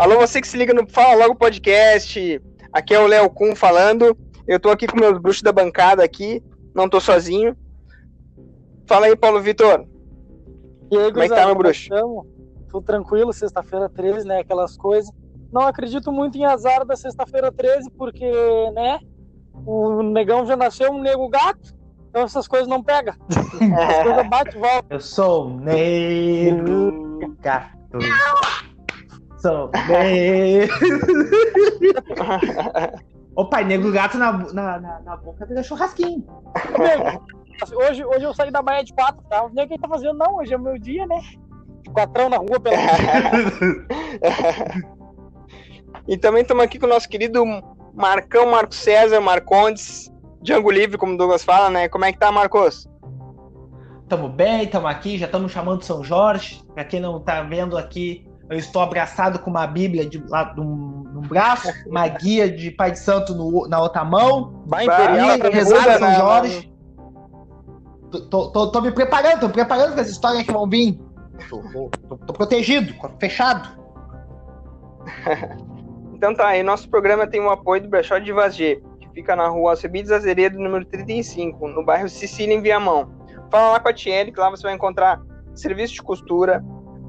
Alô, você que se liga no Fala Logo Podcast. Aqui é o Léo Kuhn falando. Eu tô aqui com meus bruxos da bancada aqui. Não tô sozinho. Fala aí, Paulo Vitor. E aí, Como é que tá, meu bruxo? Estamos? Tudo tranquilo, sexta-feira 13, né? Aquelas coisas. Não acredito muito em azar da sexta-feira 13, porque, né? O negão já nasceu um nego gato, então essas coisas não pegam. As coisas bate e volta. Eu sou um nego gato. Nego. Ô pai, nego gato na, na, na, na boca vira churrasquinho. Hoje, hoje eu saí da Baía de quatro, tá? Não sei o que ele tá fazendo, não. Hoje é o meu dia, né? Quatrão na rua pela. E também estamos aqui com o nosso querido Marcão Marco César Marcondes, Django Livre, como o Douglas fala, né? Como é que tá, Marcos? Tamo bem, tamo aqui, já estamos chamando São Jorge. Pra quem não tá vendo aqui, eu estou abraçado com uma Bíblia de, lá, num, num braço, uma guia de Pai de Santo no- na outra mão. Vai imperial, E muda, São né, Jorge. Tô, tô- tô- me preparando, tô me preparando para as histórias que vão vir. Tô, tô- tô- protegido, fechado. Então tá, aí nosso programa tem o apoio do Brechó de Vazgê, que fica na rua Alcebiades Azeredo, número 35, no bairro Sicília, em Viamão. Fala lá com a Thierry, que lá você vai encontrar serviço de costura,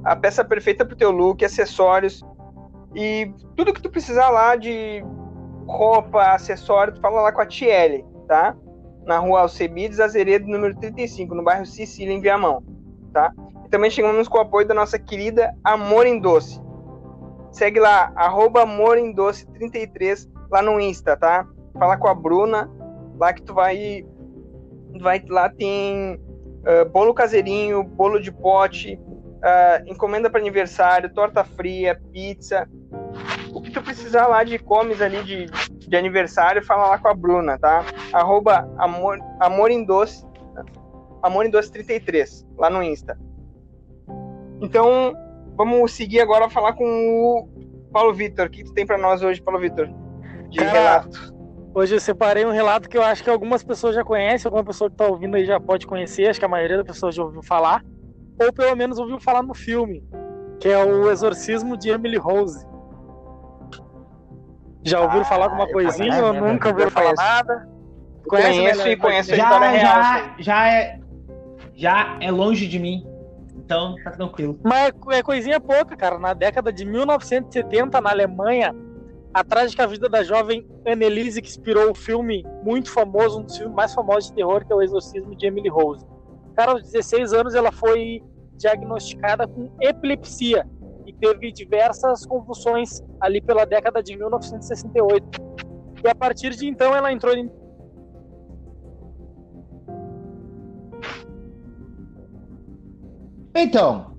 a peça perfeita pro teu look, acessórios e tudo que tu precisar lá de roupa, acessório, tu fala lá com a Thierry, tá? Na rua Alcebiades Azeredo, número 35, no bairro Sicília, em Viamão, tá? E também chegamos com o apoio da nossa querida Amor em Doce. Segue lá, arroba Amor em Doce 33, lá no Insta, tá? Fala com a Bruna, lá que tu vai. vai lá tem ah, bolo caseirinho, bolo de pote, ah, encomenda para aniversário, torta fria, pizza. O que tu precisar lá de comes ali de, de aniversário, fala lá com a Bruna, tá? Arroba Amor, Amor em Doce, Amor em Doce 33, lá no Insta. Então, vamos seguir agora a falar com o Paulo Vitor. O que tu tem para nós hoje, Paulo Vitor? De Cara, relato. Hoje eu separei um relato que eu acho que algumas pessoas já conhecem, alguma pessoa que tá ouvindo aí já pode conhecer, acho que a maioria das pessoas já ouviu falar, ou pelo menos ouviu falar no filme, que é o Exorcismo de Emily Rose. Já ouviram Ah, falar alguma coisinha ou né, nunca eu ouviram falar conheço. nada? Conheço né, e conheço a Já, real. já, já é. Já é longe de mim. Então tá tranquilo. Mas é- é coisinha pouca, cara. Na década de 1970, na Alemanha, a trágica vida da jovem Annelise, que inspirou o filme muito famoso, um dos filmes mais famosos de terror, que é O Exorcismo de Emily Rose. Cara, aos 16 anos, ela foi diagnosticada com epilepsia e teve diversas convulsões ali pela década de 1968. E a partir de então, ela entrou em Então.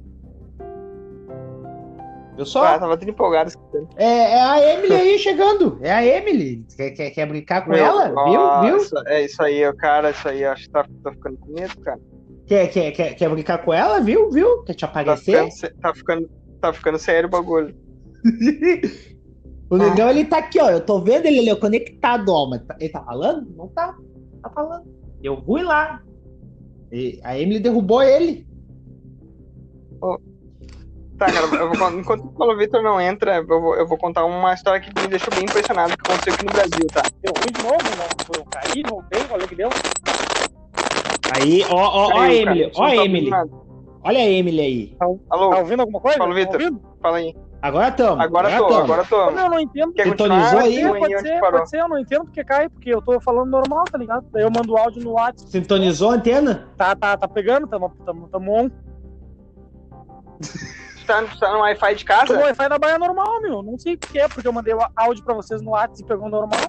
Eu só. Ah, tava tudo empolgado. É, é a Emily aí chegando. É a Emily. Quer, quer, quer brincar com Meu, ela? Viu? Viu? nossa, É isso aí, o cara, isso aí, acho que tá, tá ficando com medo, cara. Quer, quer, quer, quer brincar com ela? Viu? Viu? Quer te Tá aparecer? ficando, sé- tá ficando, tá ficando sério o bagulho. O negão, ele tá aqui, ó. Eu tô vendo ele ali, ó, conectado, ó. Mas tá- ele tá falando? Não tá. Tá falando. Eu fui lá. E a Emily derrubou ele. Tá, cara, eu vou, enquanto o Paulo Vitor não entra, eu vou, eu vou contar uma história que me deixou bem impressionado que aconteceu aqui no Brasil, tá? deu ruim de novo, né? Foi eu caí, voltei, olha que deu. Aí, ó, ó, ó a Aí, Emily. cara, Ó tá Emily. Olha a Emily aí. Alô, Tá ouvindo alguma coisa? Paulo Tá Vitor. ouvindo? fala aí. Agora tamo. Agora tô, tamo. agora tô. Não, não entendo. Quer Sintonizou aí? Pode onde ser, parou? pode ser, eu não entendo porque cai, porque eu tô falando normal, tá ligado? Daí eu mando o áudio no WhatsApp, Sintonizou a antena? tá, tá, tá pegando, tamo, tamo, tamo on. Tá, tá no Wi-Fi de O casa? Wi-Fi da Bahia é normal, meu. Não sei o que é, porque eu mandei o áudio pra vocês no WhatsApp e pegou normal.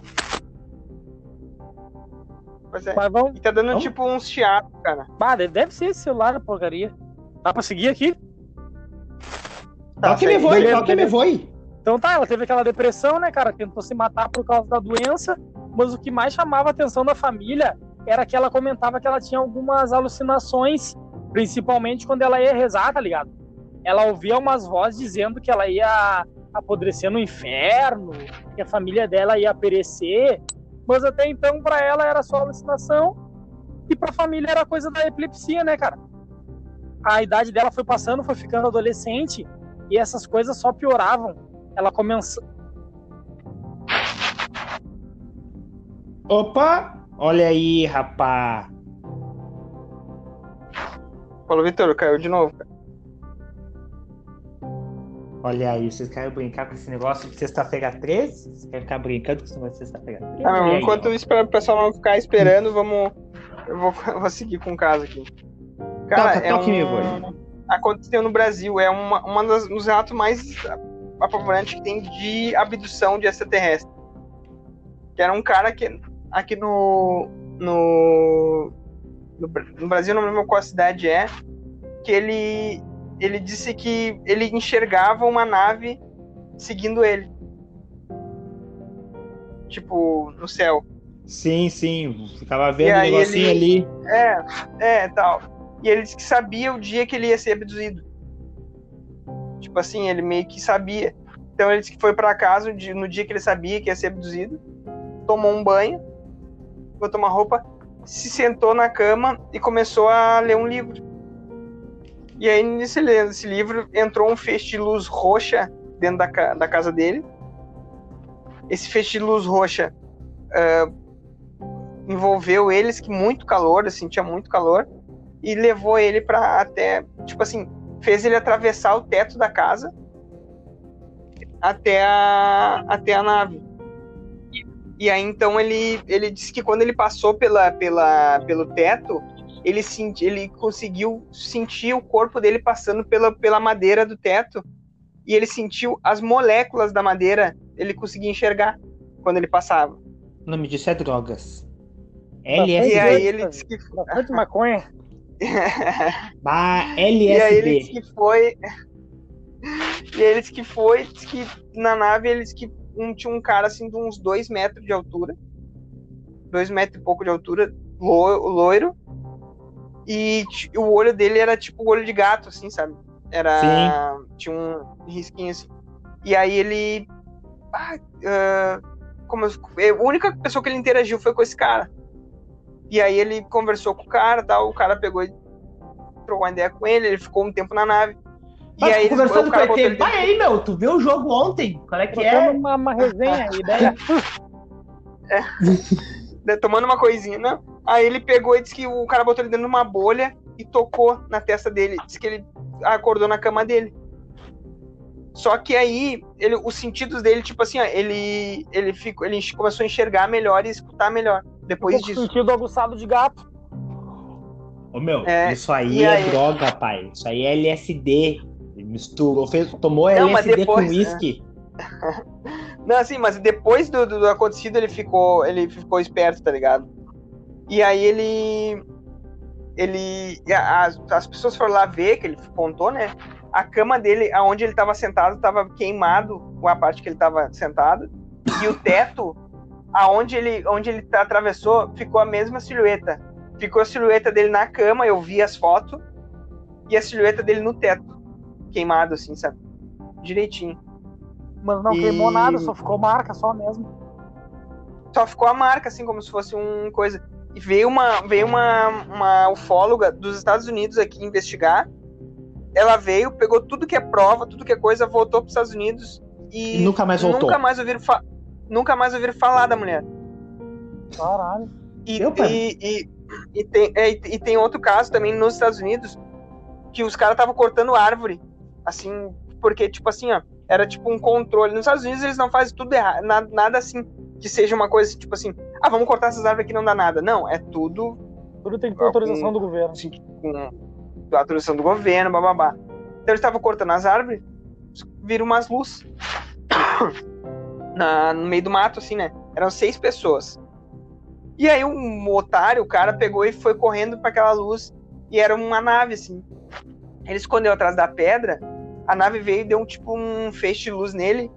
Pois é. Mas vamos. E tá dando Vamos? tipo uns chiados, cara. Bah, deve, ser esse celular, a porcaria. Dá pra seguir aqui? Tá, Toque me segue. foi, beleza, toque me. Então tá, ela teve aquela depressão, né, cara? Tentou se matar por causa da doença, mas o que mais chamava a atenção da família era que ela comentava que ela tinha algumas alucinações, principalmente quando ela ia rezar, tá ligado? Ela ouvia umas vozes dizendo que ela ia apodrecer no inferno, que a família dela ia perecer, mas até então pra ela era só alucinação e pra família era coisa da epilepsia, né, cara? A idade dela foi passando, foi ficando adolescente e essas coisas só pioravam ela começou. Opa! Olha aí, rapá. Paulo Vitor, caiu de novo. cara. Olha aí, vocês querem brincar com esse negócio de sexta-feira 13? Vocês querem ficar brincando com esse negócio de sexta-feira 13? Ah, aí, enquanto ó. isso, para o pessoal não ficar esperando, vamos. Eu vou, vou seguir com o caso aqui. Cara, Toca, é meu um... aconteceu no Brasil. É uma, uma das, um dos relatos mais apavorantes que tem de abdução de extraterrestre. Que era um cara que aqui no. No, no, no Brasil, não lembro qual cidade é. Que ele. Ele disse que ele enxergava uma nave seguindo ele. Tipo, no céu. Sim, sim. Ficava vendo o aí negocinho ele- ali. É, é, tal. E ele disse que sabia o dia que ele ia ser abduzido. Tipo assim, ele meio que sabia. Então ele disse que foi pra casa no dia- no dia que ele sabia que ia ser abduzido, tomou um banho, botou uma roupa, se sentou na cama e começou a ler um livro. E aí, nesse lendo esse livro, entrou um feixe de luz roxa dentro da, da casa dele. Esse feixe de luz roxa ah, envolveu eles que muito calor, assim, tinha muito calor, e levou ele para até, tipo assim, fez ele atravessar o teto da casa até a, até a nave. E aí então ele, ele disse que quando ele passou pela, pela, pelo teto, ele, senti, ele conseguiu sentir o corpo dele passando pela, pela madeira do teto e ele sentiu as moléculas da madeira, ele conseguia enxergar quando ele passava. O nome disso é drogas. E LSD. aí ele disse que Bastante maconha. Bah, E aí ele disse LSD. que foi. E aí ele disse que foi, disse que na nave ele disse que um, tinha um cara assim de uns dois metros de altura. Dois metros e pouco de altura, lo- loiro. E o olho dele era tipo o olho de gato, assim, sabe? Era. Tinha um risquinho assim. E aí ele. Ah, ah, como, eu- a única pessoa que ele interagiu foi com esse cara. E aí ele conversou com o cara tal, o cara pegou e trocou uma ideia com ele, ele ficou um tempo na nave. E Mas aí eles- conversando com ET. ele Vai aí, meu. Tu viu o jogo ontem? Qual é que Trocando é? uma, uma resenha aí, daí né, tomando uma coisinha, né? Aí ele pegou e disse que o cara botou ele dentro de uma bolha e tocou na testa dele. Disse que ele acordou na cama dele. Só que aí, ele, os sentidos dele, tipo assim, ó, ele, ele, ficou, ele começou a enxergar melhor e escutar melhor depois ficou com disso. sentido aguçado de gato. Ô, meu, É, isso aí e é aí? droga, pai. Isso aí é LSD. Ele misturou, fez, tomou Não, LSD depois, com uísque. Não, assim, mas depois do, do, do acontecido ele ficou, ele ficou esperto, tá ligado? E aí ele. Ele. As, as pessoas foram lá ver, que ele contou, né? A cama dele, aonde ele tava sentado, tava queimado com a parte que ele tava sentado. E o teto, aonde ele, onde ele tá- atravessou, ficou a mesma silhueta. Ficou a silhueta dele na cama, eu vi as fotos. E a silhueta dele no teto. Queimado, assim, sabe? Direitinho. Mas não E- queimou nada, só ficou marca só mesmo. só ficou a marca, assim, como se fosse um coisa. E veio uma, veio uma, uma ufóloga dos Estados Unidos aqui investigar. Ela veio, pegou tudo que é prova, tudo que é coisa, voltou para os Estados Unidos e, E nunca mais voltou. nunca mais ouviram, fa- nunca mais ouviram falar da mulher. Caralho. E, e, e, e tem, é, e e tem outro caso também nos Estados Unidos que os caras estavam cortando árvore, assim, porque, tipo assim, ó, era tipo um controle. Nos Estados Unidos eles não fazem tudo errado, nada, nada assim, que seja uma coisa, tipo assim, ah, vamos cortar essas árvores aqui não dá nada. Não, é tudo Tudo tem que ter autorização do governo. assim, com autorização do governo, bababá. Então eles estavam cortando as árvores, viram umas luzes na, no meio do mato, assim, né? Eram seis pessoas. E aí um otário, o cara pegou e foi correndo para aquela luz e era uma nave, assim. Ele escondeu atrás da pedra, a nave veio e deu um tipo um feixe de luz nele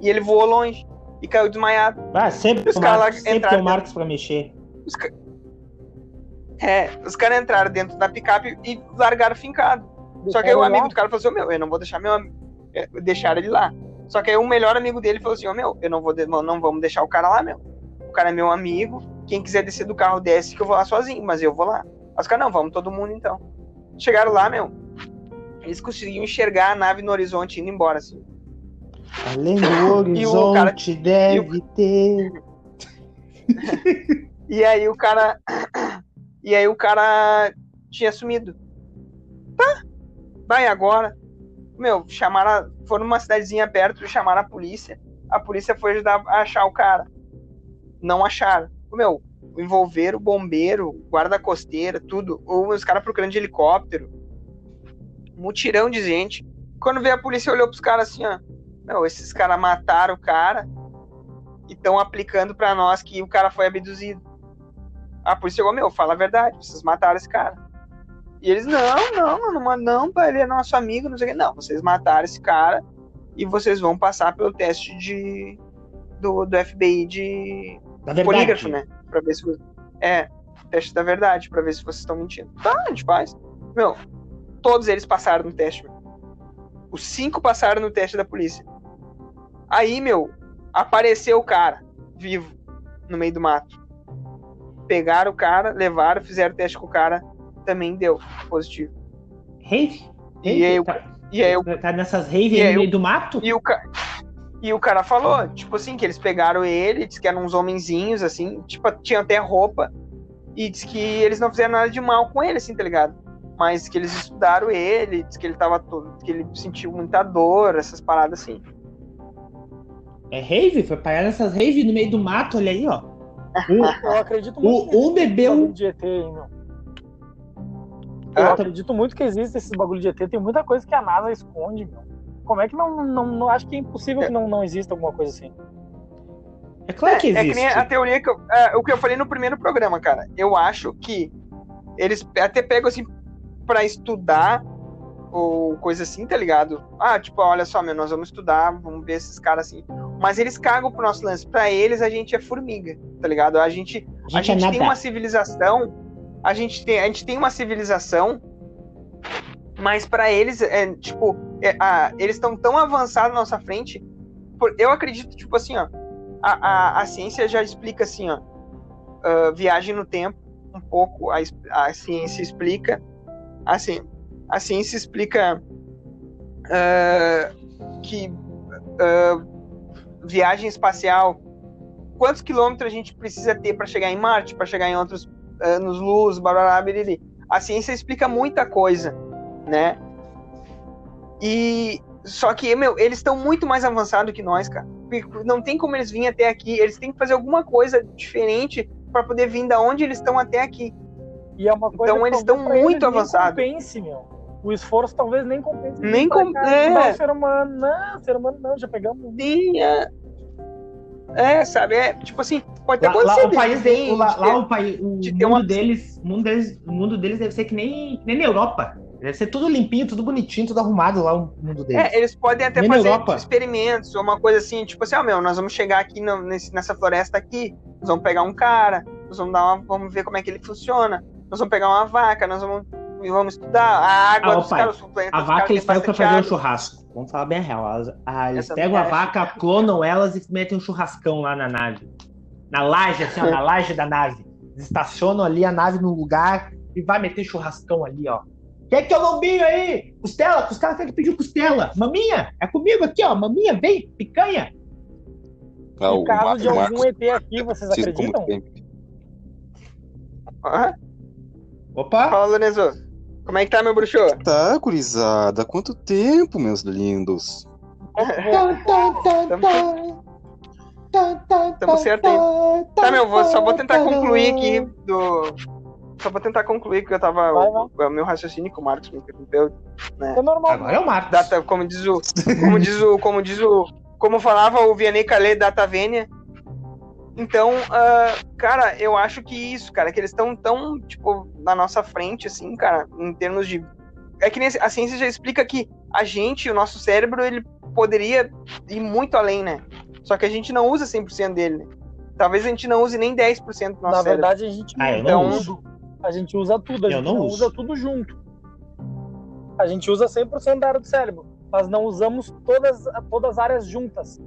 e ele voou longe e caiu desmaiado. Ah, sempre, Os tem o caras lá Marcos, sempre entraram tem o Marcos pra mexer. Os, ca- é, os caras entraram dentro da picape e largaram fincado. Só que aí o Deixaram amigo lá. do cara falou assim, "Ô, meu, eu não vou deixar meu am- é, deixar ele lá. Só que aí o melhor amigo dele falou assim, ô meu, eu não vou de- não não vamos deixar o cara lá, meu. O cara é meu amigo, quem quiser descer do carro desce que eu vou lá sozinho, mas eu vou lá. Os caras, não, vamos todo mundo então. Chegaram lá, meu. Eles conseguiam enxergar a nave no horizonte indo embora, assim. Além do horizonte cara- deve e ter. E aí o cara. E aí o cara tinha sumido. Tá. Vai agora. Meu, chamaram. a- Foram numa cidadezinha perto, chamaram a polícia. A polícia foi ajudar a achar o cara. Não acharam. Meu, envolveram o bombeiro, guarda costeira, tudo. Ou os caras procurando de helicóptero. Mutirão de gente. Quando veio a polícia, olhou pros caras assim, ó. Meu, esses caras mataram o cara e estão aplicando pra nós que o cara foi abduzido. A polícia chegou, meu, fala a verdade, vocês mataram esse cara. E eles, não, não, não, não, pai, ele é nosso amigo, não sei o que. Não, vocês mataram esse cara e vocês vão passar pelo teste de do, do FBI de polígrafo, né? Pra ver se é teste da verdade, pra ver se vocês estão mentindo. Tá, a gente faz. Meu, todos eles passaram no teste. Meu. Os cinco passaram no teste da polícia. Aí, meu, apareceu o cara vivo no meio do mato. Pegaram o cara, levaram, fizeram teste com o cara, também deu positivo. Rave? E aí, o- tá, E aí, o tá nessas raves no o- meio do mato? E o, e o cara falou, tipo assim, que eles pegaram ele, disse que eram uns homenzinhos, assim, tipo, tinham até roupa, e disse que eles não fizeram nada de mal com ele, assim, tá ligado? Mas que eles estudaram ele, disse que ele tava todo, que ele sentiu muita dor, essas paradas assim. É rave? Foi parar nessas raves no meio do mato, olha aí, ó. Um, Eu acredito O- muito. que o existe bebeu- esse bagulho de ET, hein, meu. Eu Ah, acredito muito que existe esse bagulho de ET. Tem muita coisa que a NASA esconde, meu. Como é que não. não, não acho que é impossível que não, não exista alguma coisa assim. é claro que É, é que existe. nem a teoria que eu, é, o que eu falei no primeiro programa, cara. Eu acho que eles até pegam assim pra estudar ou coisa assim, tá ligado? Ah, tipo, olha só, meu, nós vamos estudar, vamos ver esses caras assim. Mas eles cagam pro nosso lance. Pra eles, a gente é formiga, tá ligado? A gente, a a gente, gente é tem uma civilização, a gente tem, a gente tem uma civilização, mas pra eles, é, tipo, é, a- eles estão tão avançados na nossa frente. por- eu acredito, tipo assim, ó, a, a, a ciência já explica assim, ó, ah, viagem no tempo, um pouco, a, a ciência explica, assim, a ciência explica ah, que ah, viagem espacial, quantos quilômetros a gente precisa ter para chegar em Marte, para chegar em outros anos-luz, blá, blá, blá, biriri. A ciência explica muita coisa, né? E só que, meu, eles estão muito mais avançados que nós, cara. Não tem como eles virem até aqui. Eles têm que fazer alguma coisa diferente para poder vir da onde eles estão até aqui. E é uma coisa Então que eles estão muito nem avançados. compense, meu. O esforço talvez nem compense. Nem pra com- cá, é. ajudar o ser humano. Não, ser humano não, já pegamos. Sim, é. É, sabe? É, tipo assim, pode ter Lá, lá acontecido. o país dele, lá, de lá ter- o país, o de mundo uma- deles, o mundo deles, o mundo deles deve ser que nem, que nem na Europa. Deve ser tudo limpinho, tudo bonitinho, tudo arrumado lá o mundo deles. É, eles podem até Nem fazer experimentos, ou uma coisa assim, tipo assim, ó, meu, nós vamos chegar aqui no- nesse- nessa floresta aqui, nós vamos pegar um cara, nós vamos dar uma, vamos ver como é que ele funciona, nós vamos pegar uma vaca, nós vamos, e vamos estudar a água Ah, dos pai, caras, A dos vaca eles tem pegam pra fazer um água. churrasco. Vamos falar bem a real. As- ah, eles Eu pegam a também vaca, clonam elas e metem um churrascão lá na nave. Na laje, assim, ó, na laje da nave. Eles estacionam ali a nave no lugar e vai meter churrascão ali, ó. Quem que é o lombinho aí? Costela, costela, quem que pediu costela? Maminha, é comigo aqui, ó. Maminha, vem, picanha. Ah, o caso Mar- de algum Marcos ET aqui, vocês acreditam? tempo. Opa! Fala, Lorenzo. Como é que tá, meu bruxo? Tá, gurizada. Quanto tempo, meus lindos? Tamo certo aí. Tá, meu, vou, só vou tentar concluir aqui do. Só vou tentar concluir que eu tava. Vai, O, o meu raciocínio que o Marcos me interrompeu. É normal. Agora é o Marcos. Data, como diz o. Como diz o. Como diz o. Como falava o Vianney Calais Data Vênia. Então, ah, cara, eu acho que isso, cara, que eles estão tão, tipo, na nossa frente, assim, cara, em termos de. É que nem a ciência já explica que a gente, o nosso cérebro, ele poderia ir muito além, né? Só que a gente não usa 100% dele, né? Talvez a gente não use nem 10% do nosso Na cérebro. verdade, a gente Ah, eu não usa uso. A gente usa tudo, a Eu gente não não, uso. usa tudo junto. A gente usa 100% da área do cérebro, mas não usamos todas, todas as áreas juntas.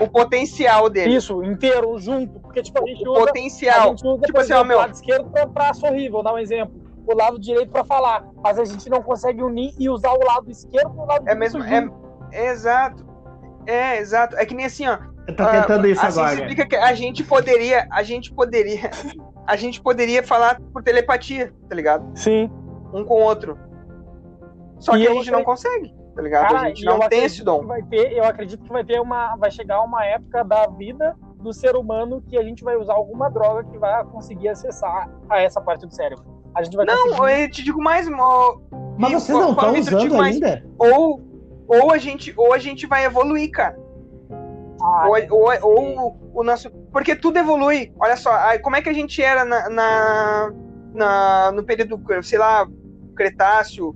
O potencial dele. Isso, inteiro, junto. Porque, tipo, a gente O usa, a potencial. gente usa Tipo assim, exemplo, meu- o lado esquerdo pra, pra sorrir, vou dar um exemplo. O lado direito pra falar. Mas a gente não consegue unir e usar o lado esquerdo e o lado É direito mesmo. É, exato. É, exato. É que nem assim, ó. Eu tô tentando ah, isso assim agora. significa que a gente poderia, a gente poderia, a gente poderia falar por telepatia, tá ligado? Sim. Um com o outro. Só E que a gente não consegue, tá ligado? Cara, a gente não tem esse dom. Vai ter, eu acredito que vai ter uma. Vai chegar uma época da vida do ser humano que a gente vai usar alguma droga que vai conseguir acessar a essa parte do cérebro. A gente vai Não, conseguir. eu te digo mais, mo- Mas vocês não estão usando mais, ainda? Ou, ou a gente, ou a gente vai evoluir, cara. Ah, ou, ou, ou o nosso. Porque tudo evolui. Olha só, como é que a gente era na, na, na- no período, sei lá, Cretáceo,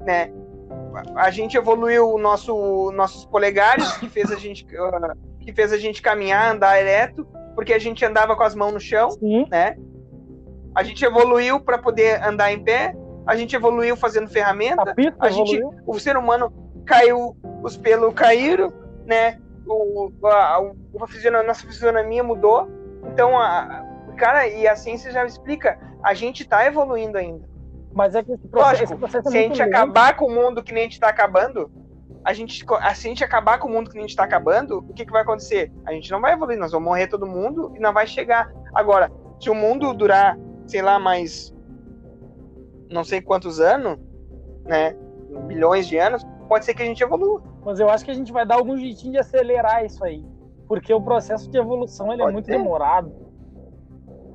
né? A gente evoluiu o nosso, nossos polegares, que fez a gente ah, que fez a gente caminhar, andar ereto, porque a gente andava com as mãos no chão, Sim. né? A gente evoluiu para poder andar em pé, a gente evoluiu fazendo ferramenta, a gente, evoluiu. o ser humano caiu, os pelos caíram, né? O, a, a nossa fisionomia mudou. Então, a, cara, e a ciência já explica, a gente tá evoluindo ainda. Mas é que esse processo, Lógico, processo é Se a gente lento. acabar com o mundo que nem a gente tá acabando, a gente, se a gente acabar com o mundo que nem a gente tá acabando, o que, que vai acontecer? A gente não vai evoluir, nós vamos morrer todo mundo e não vai chegar. Agora, se o mundo durar, sei lá, mais não sei quantos anos, né? Bilhões de anos, pode ser que a gente evolua. Mas eu acho que a gente vai dar algum jeitinho de acelerar isso aí. Porque o processo de evolução ele é muito ser. demorado.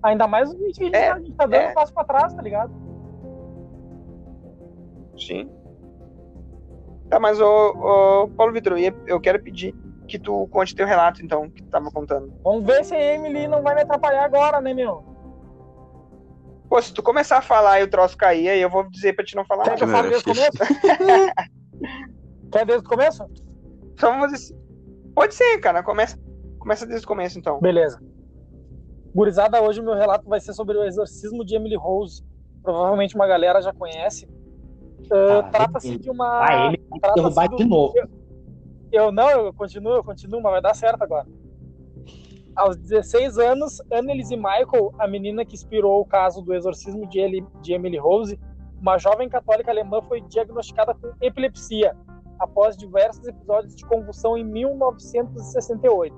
Ainda mais o que a gente, É, a gente tá dando é. um passo pra trás, tá ligado? Sim. Tá, mas ô, ô, Paulo Vitor, eu quero pedir que tu conte teu relato, então, que tu tava contando. Vamos ver se a Emily não vai me atrapalhar agora, né, meu? Pô, se tu começar a falar e o troço cair, aí eu vou dizer pra te não falar Quer mais. que eu fale desde o começo? Quer desde o começo? Só vamos assim. Pode ser, cara. Começa, começa desde o começo, então. Beleza. Gurizada, hoje o meu relato vai ser sobre o exorcismo de Emily Rose. Provavelmente uma galera já conhece. Ah, Trata-se de uma. Ah, ele trata-se derrubar do- de novo. Eu não, eu continuo, eu continuo, mas vai dar certo agora. Aos 16 anos, Annelise Michael, a menina que inspirou o caso do exorcismo de, Eli- de Emily Rose, uma jovem católica alemã foi diagnosticada com epilepsia após diversos episódios de convulsão em 1968.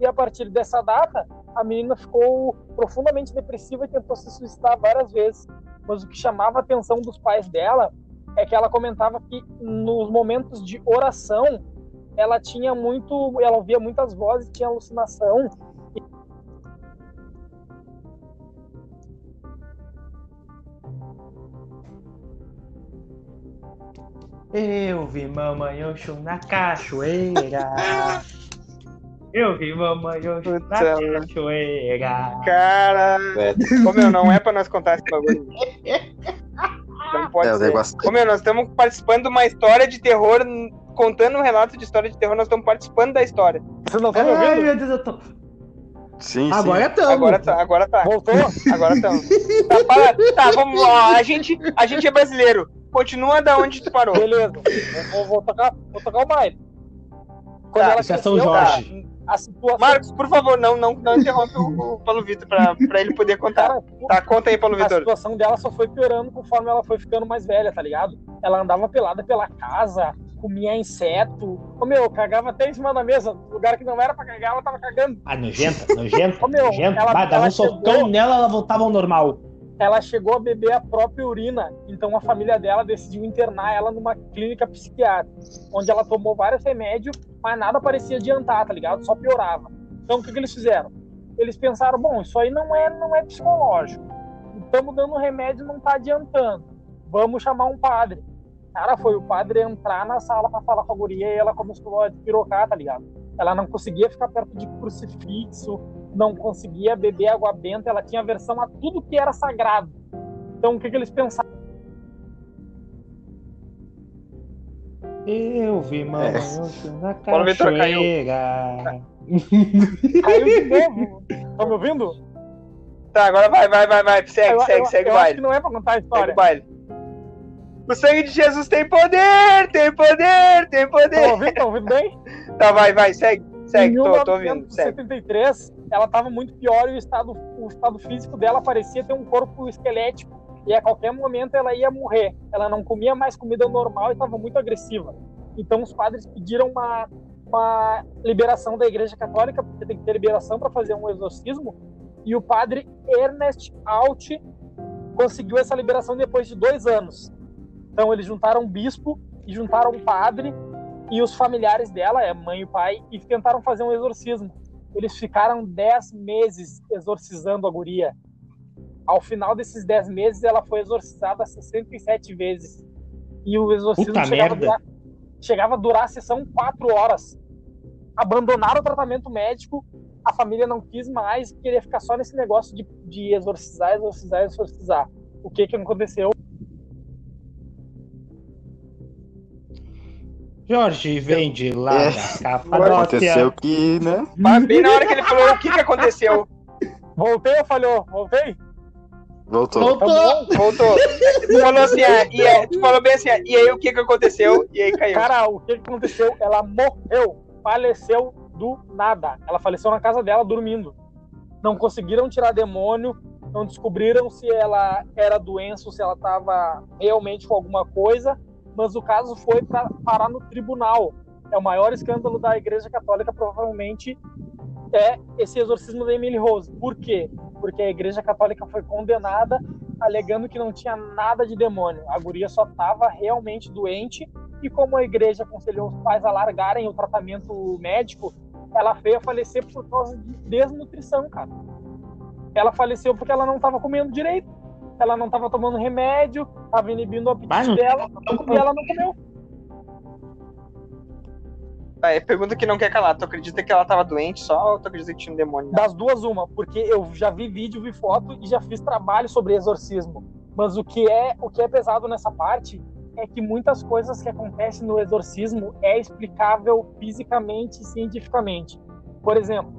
E a partir dessa data, a menina ficou profundamente depressiva e tentou se suicidar várias vezes. Mas o que chamava a atenção dos pais dela é que ela comentava que nos momentos de oração ela tinha muito, ela ouvia muitas vozes, tinha alucinação. Eu vi mamãe Oxum na cachoeira. Eu vi mamãe Oxum na mano. cachoeira. Cara. É, Ô meu, não é pra nós contar esse bagulho. Não pode é, ser. negócio. Ô meu, nós estamos participando de uma história de terror, contando um relato de história de terror, nós estamos participando da história. Vocês não estão me Ai, ouvindo? meu Deus, eu tô. Sim, sim. Agora estamos. Agora tá, agora tá. Voltou? Agora estamos. Tá, para- tá, vamos lá. A gente, a gente é brasileiro. Continua da onde tu parou. Beleza. Vou, vou- vou tocar, vou tocar o baile. Quando Tá, ela é São Jorge. A situação, Marcos, por favor, não, não, não interrompa o, o Paulo Vitor pra, pra ele poder contar. cara, Tá, conta aí, Paulo a Vitor. situação dela só foi piorando conforme ela foi ficando mais velha, tá ligado? Ela andava pelada pela casa, comia inseto. Ô meu, cagava até em cima da mesa. Lugar que não era pra cagar, ela tava cagando. Ah, nojenta, nojenta, Ô, meu, nojenta. ela- Bah, dava ela um socão nela, ela voltava ao normal. Ela chegou a beber a própria urina, então a família dela decidiu internar ela numa clínica psiquiátrica, onde ela tomou vários remédios, mas nada parecia adiantar, tá ligado? Só piorava. Então o que, que eles fizeram? Eles pensaram, bom, isso aí não é, não é psicológico. Estamos dando remédio, não tá adiantando. Vamos chamar um padre. Cara, foi o padre entrar na sala pra falar com a guria e ela começou a pirocar, tá ligado? Ela não conseguia ficar perto de crucifixo, não conseguia beber água benta, ela tinha aversão a tudo que era sagrado. Então o que, que eles pensaram? Eu vi mamãe É. Na Vitor caiu. cachoeira. Caiu de novo. Estão me ouvindo? Tá, agora vai, vai, vai, vai. Segue, eu, segue, eu- segue eu o acho baile. que não é pra contar a Segue história. o baile. O sangue de Jesus tem poder, tem poder, tem Estão poder. ouvindo? Estão ouvindo bem? Tá, vai, vai, segue, segue, em tô, tô ouvindo. 1973, ela estava muito pior e o estado, o estado físico dela parecia ter um corpo esquelético. E a qualquer momento ela ia morrer. Ela não comia mais comida normal e estava muito agressiva. Então os padres pediram uma, uma liberação da Igreja Católica, porque tem que ter liberação para fazer um exorcismo. E o padre Ernest Alt conseguiu essa liberação depois de dois anos. Então eles juntaram um bispo e juntaram um padre e os familiares dela, é mãe e pai, e tentaram fazer um exorcismo. Eles ficaram dez meses exorcizando a guria. Ao final desses dez meses, ela foi exorcizada 67 vezes. E o exorcismo Puta chegava a, merda. durar, chegava a durar a sessão quatro horas. Abandonaram o tratamento médico, a família não quis mais, queria ficar só nesse negócio de, de exorcizar, exorcizar, exorcizar. O que que aconteceu? Jorge vem de lá É. da Capadócia. Aconteceu que, né? Mas bem na hora que ele falou o que, que aconteceu. Voltei ou falhou? Voltei? Voltou. Voltou. Voltou. Tu falou assim, ah, e aí, tu falou bem assim, ah, e aí o que, que aconteceu? E aí caiu. Cara, o que que aconteceu? Ela morreu, faleceu do nada. Ela faleceu na casa dela dormindo. Não conseguiram tirar demônio, não descobriram se ela era doença ou se ela estava realmente com alguma coisa, mas o caso foi para parar no tribunal. É o maior escândalo da Igreja Católica, provavelmente é esse exorcismo da Emily Rose. Por quê? Porque a Igreja Católica foi condenada alegando que não tinha nada de demônio. A guria só estava realmente doente e como a igreja aconselhou os pais a largarem o tratamento médico, ela veio a falecer por causa de desnutrição, cara. Ela faleceu porque ela não estava comendo direito. Ela não estava tomando remédio, estava inibindo o apetite Mas não- dela e ela não comeu. Ah, é pergunta que não quer calar. Tu acredita que ela tava doente só ou tu acredita que tinha um demônio? Das duas, uma, porque eu já vi vídeo, vi foto e já fiz trabalho sobre exorcismo. Mas o que é, o que é pesado nessa parte é que muitas coisas que acontecem no exorcismo é explicável fisicamente e cientificamente. Por exemplo,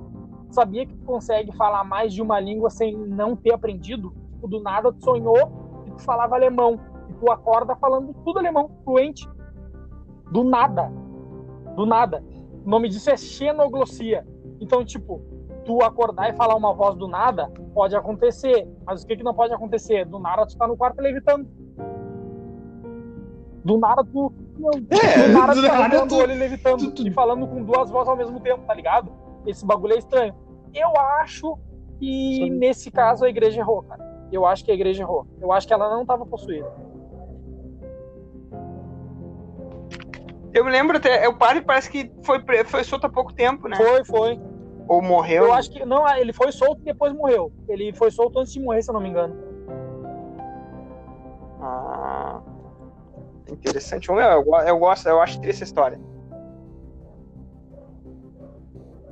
sabia que tu consegue falar mais de uma língua sem não ter aprendido? Tipo, do nada tu sonhou e tu falava alemão. E tu acorda falando tudo alemão, fluente. Do nada. Do nada. O nome disso é xenoglossia. Então, tipo, tu acordar e falar uma voz do nada, pode acontecer. Mas o que, que não pode acontecer? Do nada tu tá no quarto levitando. Do nada tu. Meu, É, do nada do tu tá nada tu- olho e levitando. tu- tu- E falando com duas vozes ao mesmo tempo, tá ligado? Esse bagulho é estranho. Eu acho que nesse caso a igreja errou, cara. Eu acho que a igreja errou. Eu acho que ela não tava possuída. Eu me lembro até, é, o padre parece que foi, foi solto há pouco tempo, né? Foi, foi. Ou morreu. Eu acho que. Não, ele foi solto e depois morreu. Ele foi solto antes de morrer, se eu não me engano. Ah, interessante. Eu, go- eu gosto, eu acho triste essa história.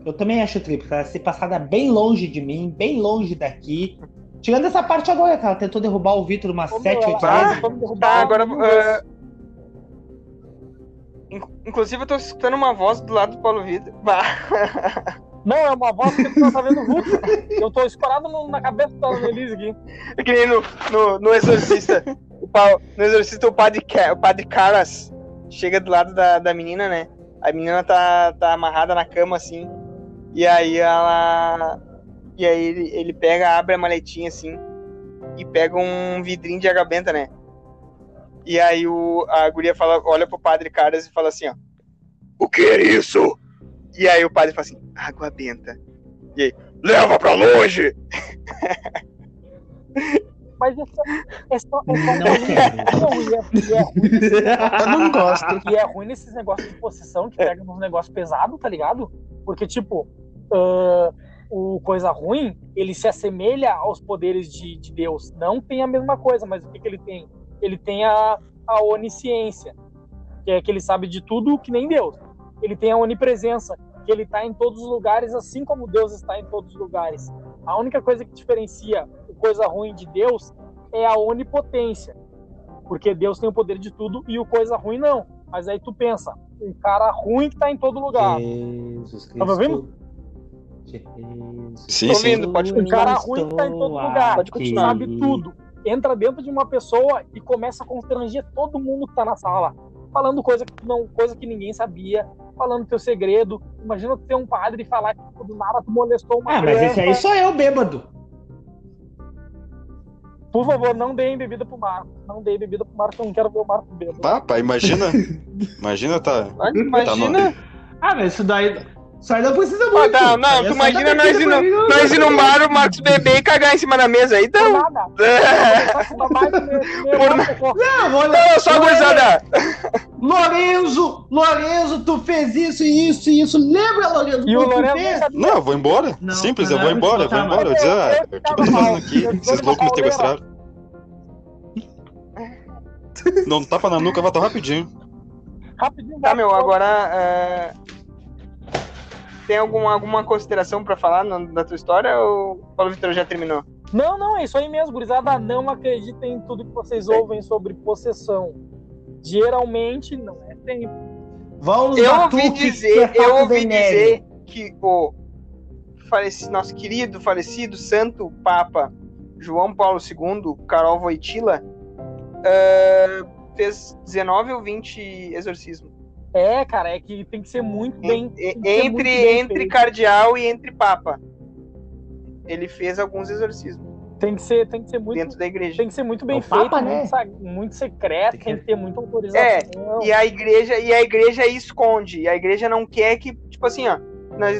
Eu também acho trip, ela ser passada bem longe de mim, bem longe daqui. Tirando essa parte agora, que ela tentou derrubar o Vitor umas Como 7, ela- 8 Ah, vezes. vamos derrubar Tá, agora. ah, in- inclusive, eu tô escutando uma voz do lado do Paulo Vitor. Bah. Não, é uma voz que não tá vendo vulto. Eu tô escorado no- na cabeça da Annelise aqui. É que nem no, no, no Exorcista. o pau, no Exorcista, o padre, o padre Caras chega do lado da, da menina, né? A menina tá, tá amarrada na cama, assim. E aí ela. E aí ele, ele pega, abre a maletinha, assim. E pega um vidrinho de água benta, né? E aí o, a guria fala, olha pro padre Caras e fala assim, ó. O que é isso? E aí o padre fala assim, água benta. E aí, leva pra longe! Mas é só. É só, é só Não. Não, e é, e é ruim, Eu não gosto. e é ruim nesses negócios de possessão que pega uns negócios pesados, tá ligado? Porque, tipo, ah, o coisa ruim, ele se assemelha aos poderes de, de Deus. Não tem a mesma coisa, mas o que, que ele tem? Ele tem a, a onisciência, que é que ele sabe de tudo que nem Deus. Ele tem a onipresença, que ele está em todos os lugares, assim como Deus está em todos os lugares. A única coisa que diferencia o coisa ruim de Deus é a onipotência. Porque Deus tem o poder de tudo e o coisa ruim não. Mas aí tu pensa, um cara ruim que tá em todo lugar. Jesus Cristo. Tá me ouvindo? Sim, Tô sim. pode Um cara ruim que tá em todo lugar. Pode continuar. Sabe tudo. Entra dentro de uma pessoa e começa a constranger todo mundo que tá na sala. Falando coisa que, não, coisa que ninguém sabia. Falando teu segredo. Imagina tu ter um padre e falar que do nada tu molestou uma Ah, mas criança. esse aí sou eu, bêbado. Por favor, não deem bebida pro Marco. Não deem bebida pro Marco, eu não quero ver o Marco bêbado. Pá, imagina. Imagina, tá. Imagina. Ah, mas isso daí. Aí não precisa muito. não, não, é tu imagina nós no, mim, não. nós ir num bar, o Marcos beber e cagar em cima da mesa então. nada. E comer- Por. Não, olha, Não, só gurizada. Lorenzo, Lorenzo, tu fez isso e isso e isso. Lembra, Lorenzo? E o Lourenço fez? Não, eu vou embora. Não, Simples, não, eu vou não, embora, eu vou não, embora. Eu vou eu- ah, eu o que ficava eu tô fazendo aqui? Eu tô loucos me sequestraram. Não, tapa na nuca vai tão rapidinho. Rapidinho. Tá, meu, agora. é, Tem algum, alguma consideração pra falar da tua história ou o Paulo Vitor já terminou? Não, não, é isso aí mesmo, gurizada. Não acreditem em tudo que vocês ouvem sobre possessão. Geralmente não é tempo. Vão nos Eu ouvi dizer, que é eu ouvi dizer que o falecido, nosso querido, falecido Santo Papa João Paulo II, Carol Voitila, eh, fez 19 ou 20 exorcismos. É, cara, é que tem que ser muito bem. En- tem que ser muito entre bem entre feito. cardeal e entre papa. Ele fez alguns exorcismos Tem que ser, tem que ser muito. dentro da igreja. Tem que ser muito bem É o Papa, feito, né? muito, muito secreto, Tem que- tem que ter muita autorização. É, E a igreja e a igreja esconde. E a igreja não quer que, tipo assim, ó,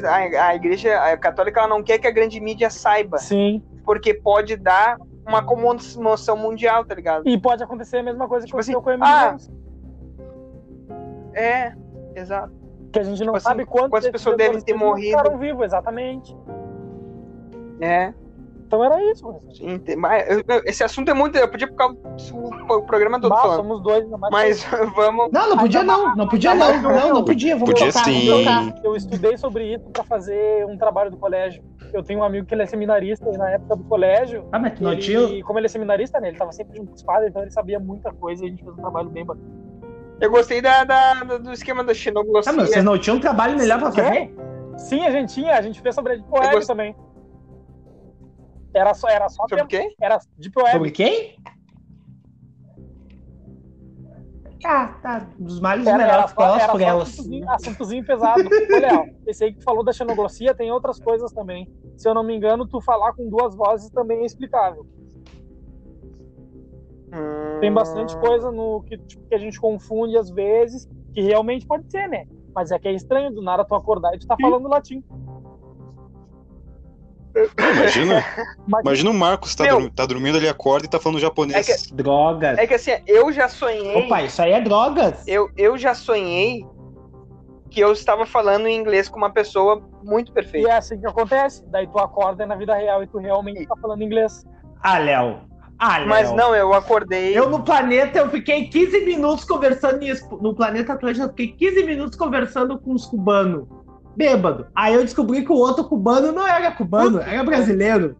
a, a igreja a católica ela não quer que a grande mídia saiba, Sim. porque pode dar uma comoção mundial, tá ligado? E pode acontecer a mesma coisa que Tipo aconteceu assim, com o ah, É, exato. que a gente não tipo assim, sabe quantos quantas pessoas devem ter morrido. ficaram vivos, exatamente. É. Então era isso. gurizada. sim, tem- mas, esse assunto é muito. Eu podia ficar o, o programa todo Bah, falando. somos dois, mais Mas vamos. Não, não podia não. Não podia não. Não, não podia. Vamos Podia trocar, sim. eu estudei sobre isso para fazer um trabalho do colégio. Eu tenho um amigo que ele é seminarista e na época do colégio, Ah, mas tu não ele, tinha... como ele é seminarista, né, ele tava sempre junto com os padres, então ele sabia muita coisa e a gente fez um trabalho bem bacana. Eu gostei da, da- do esquema da xenoglossia. Ah, mas vocês não tinham um trabalho melhor pra fazer? Sim, a gente tinha, a gente fez sobre a Deep Web gost- também. Era só, era só Sobre tempo, quem? era Deep Web. Sobre quem? Ah, tá. Dos males Era, melhores era por elas. assuntozinho, assuntozinho pesado. Ô, Léo, esse aí que tu falou da xenoglossia tem outras coisas também. Se eu não me engano, tu falar com duas vozes também é explicável. Tem bastante Hum. coisa no que, tipo, que a gente confunde às vezes, que realmente pode ser, né? Mas é que é estranho, do nada tu acordar e tu tá falando latim. Imagina, imagina o Marcos tá, Meu. dormi- tá dormindo, ele acorda e tá falando japonês. É Drogas. É que assim, eu já sonhei. Opa, isso aí é drogas. Eu, eu já sonhei que eu estava falando em inglês com uma pessoa muito e perfeita. é assim que acontece. Daí tu acorda na vida real e tu realmente tá falando inglês. Ah, Léo. Ah, Léo. Mas não, eu acordei. Eu no planeta, eu fiquei 15 minutos conversando nisso. No planeta Atlântico, eu fiquei 15 minutos conversando com os cubanos. Bêbado. Aí eu descobri que o outro cubano não era cubano, era brasileiro.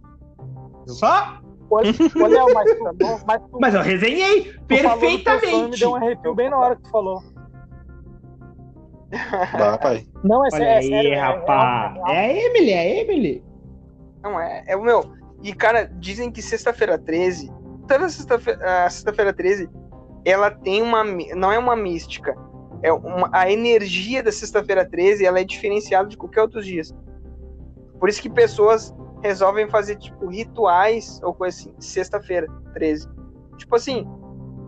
Só? Olha, olha mas, tu- mas tu, Mas eu resenhei tu falou me perfeitamente. deu um arrepio bem na hora que tu falou. Dá, pai. Não, é, Olha é aí, sério. é real, rapaz. é real. É a Emily, é a Emily. Não é, é o meu. E cara, dizem que sexta-feira 13, toda sexta-feira, a sexta-feira 13, ela tem uma não é uma mística. É uma, a energia da sexta-feira 13, ela é diferenciada de qualquer outros dias. Por isso que pessoas resolvem fazer tipo rituais ou coisa assim, sexta-feira 13. Tipo assim,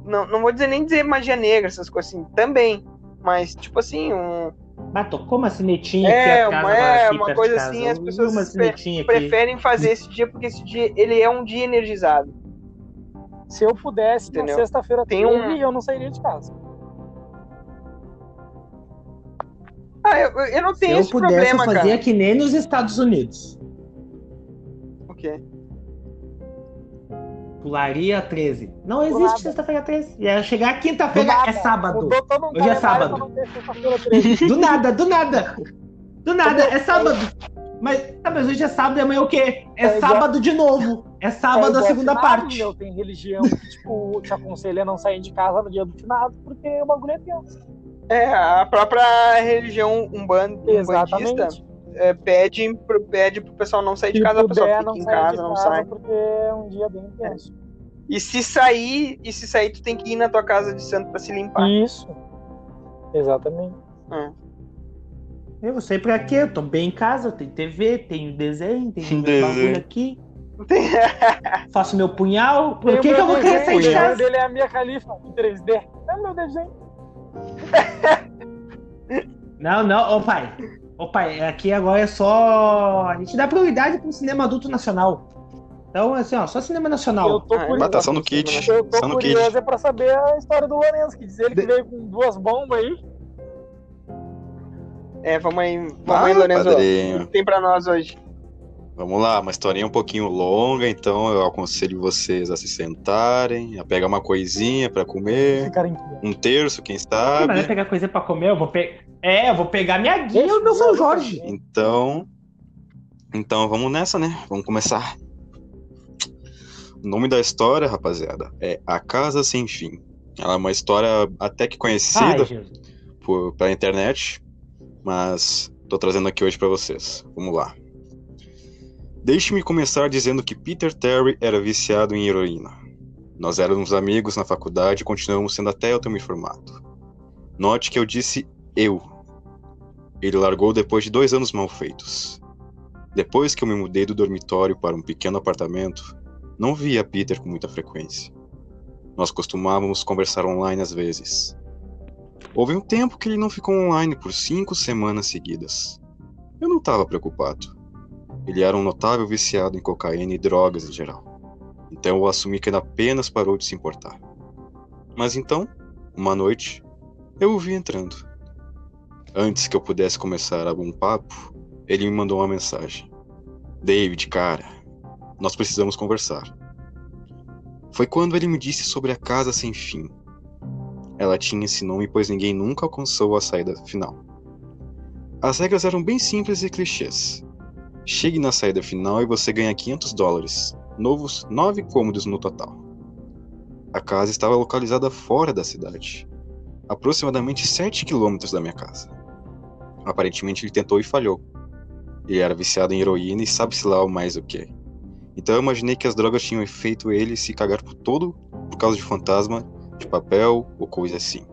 não, não vou dizer nem dizer magia negra, essas coisas assim, também. Mas, tipo assim, um, Mas tocou uma sinetinha É, aqui uma- agora é, aqui uma coisa casa. assim, as pessoas sinetinha aqui. preferem fazer esse dia porque esse dia ele é um dia energizado. Se eu pudesse, Entendeu? na sexta-feira Tem 13, um- eu não sairia de casa. Ah, eu, eu não Se tenho eu esse pudesse, problema, eu fazia cara. que nem nos Estados Unidos. O quê? Pularia 13. Não existe sexta-feira 13. Ia chegar quinta-feira, é sábado. Hoje é sábado. pra não ter sexta-feira 13. Do nada, do nada. Do nada, é sábado. Mas, tá, mas hoje é sábado e amanhã o quê? É, É igual- sábado de novo. É sábado É a igual segunda finado, parte. Meu, tem religião que, tipo, te aconselha a não sair de casa no dia do finado, porque o bagulho é tenso. É, a própria religião umban- umbandista Exatamente. é, pede, pro, pede pro pessoal não sair de Se casa, o pessoal puder, fica em casa, não sai. porque é um dia bem tenso. E se sair, e se sair, tu tem que ir na tua casa de santo pra se limpar. Isso. Exatamente. É. Eu não sei pra quê, eu tô bem em casa, tem TV, tem desenho, meu Desenho. bagulho aqui. Tem- Faço meu punhal. Por que, o que eu vou querer desenho, sair de O desenho casa? dele é a minha califa em 3D. É o meu desenho. Não, não, ô pai. Ô pai, aqui agora é só. A gente dá prioridade pro cinema adulto nacional. Então, assim, ó, só cinema nacional. Eu tô Ah, é. curioso. Mas tá só no kit. Eu tô Só no kit. curioso é pra saber a história do Lourenço, que diz ele que De- veio com duas bombas aí. É, vamos aí, vamos Ah, aí, Lorenzo. padrinho. O que tem pra nós hoje? Vamos lá, uma historinha um pouquinho longa, então eu aconselho vocês a se sentarem, a pegar uma coisinha pra comer, um terço, quem Mas sabe. pegar coisa pra comer, eu vou pegar. É, eu vou pegar minha guia e o meu São Jorge. Então, então vamos nessa, né? Vamos começar. O nome da história, rapaziada, é A Casa Sem Fim. Ela é uma história até que conhecida Ai, por, pela internet, mas tô trazendo aqui hoje pra vocês. Vamos lá. Deixe-me começar dizendo que Peter Terry era viciado em heroína. Nós éramos amigos na faculdade e continuamos sendo até eu ter me formado. Note que eu disse eu. Ele largou depois de dois anos mal feitos. Depois que eu me mudei do dormitório para um pequeno apartamento, não via Peter com muita frequência. Nós costumávamos conversar online às vezes. Houve um tempo que ele não ficou online por cinco semanas seguidas. Eu não estava preocupado. Ele era um notável viciado em cocaína e drogas em geral. Então eu assumi que ele apenas parou de se importar. Mas então, uma noite, eu o vi entrando. Antes que eu pudesse começar algum papo, ele me mandou uma mensagem. David, cara, nós precisamos conversar. Foi quando ele me disse sobre a casa sem fim. Ela tinha esse nome pois ninguém nunca alcançou a saída final. As regras eram bem simples e clichês. Chegue na saída final e você ganha 500 dólares, novos nove cômodos no total. A casa estava localizada fora da cidade, aproximadamente 7 quilômetros da minha casa. Aparentemente ele tentou e falhou. Ele era viciado em heroína e sabe-se lá o mais o que. Então eu imaginei que as drogas tinham feito ele se cagar por todo por causa de fantasma, de papel ou coisa assim.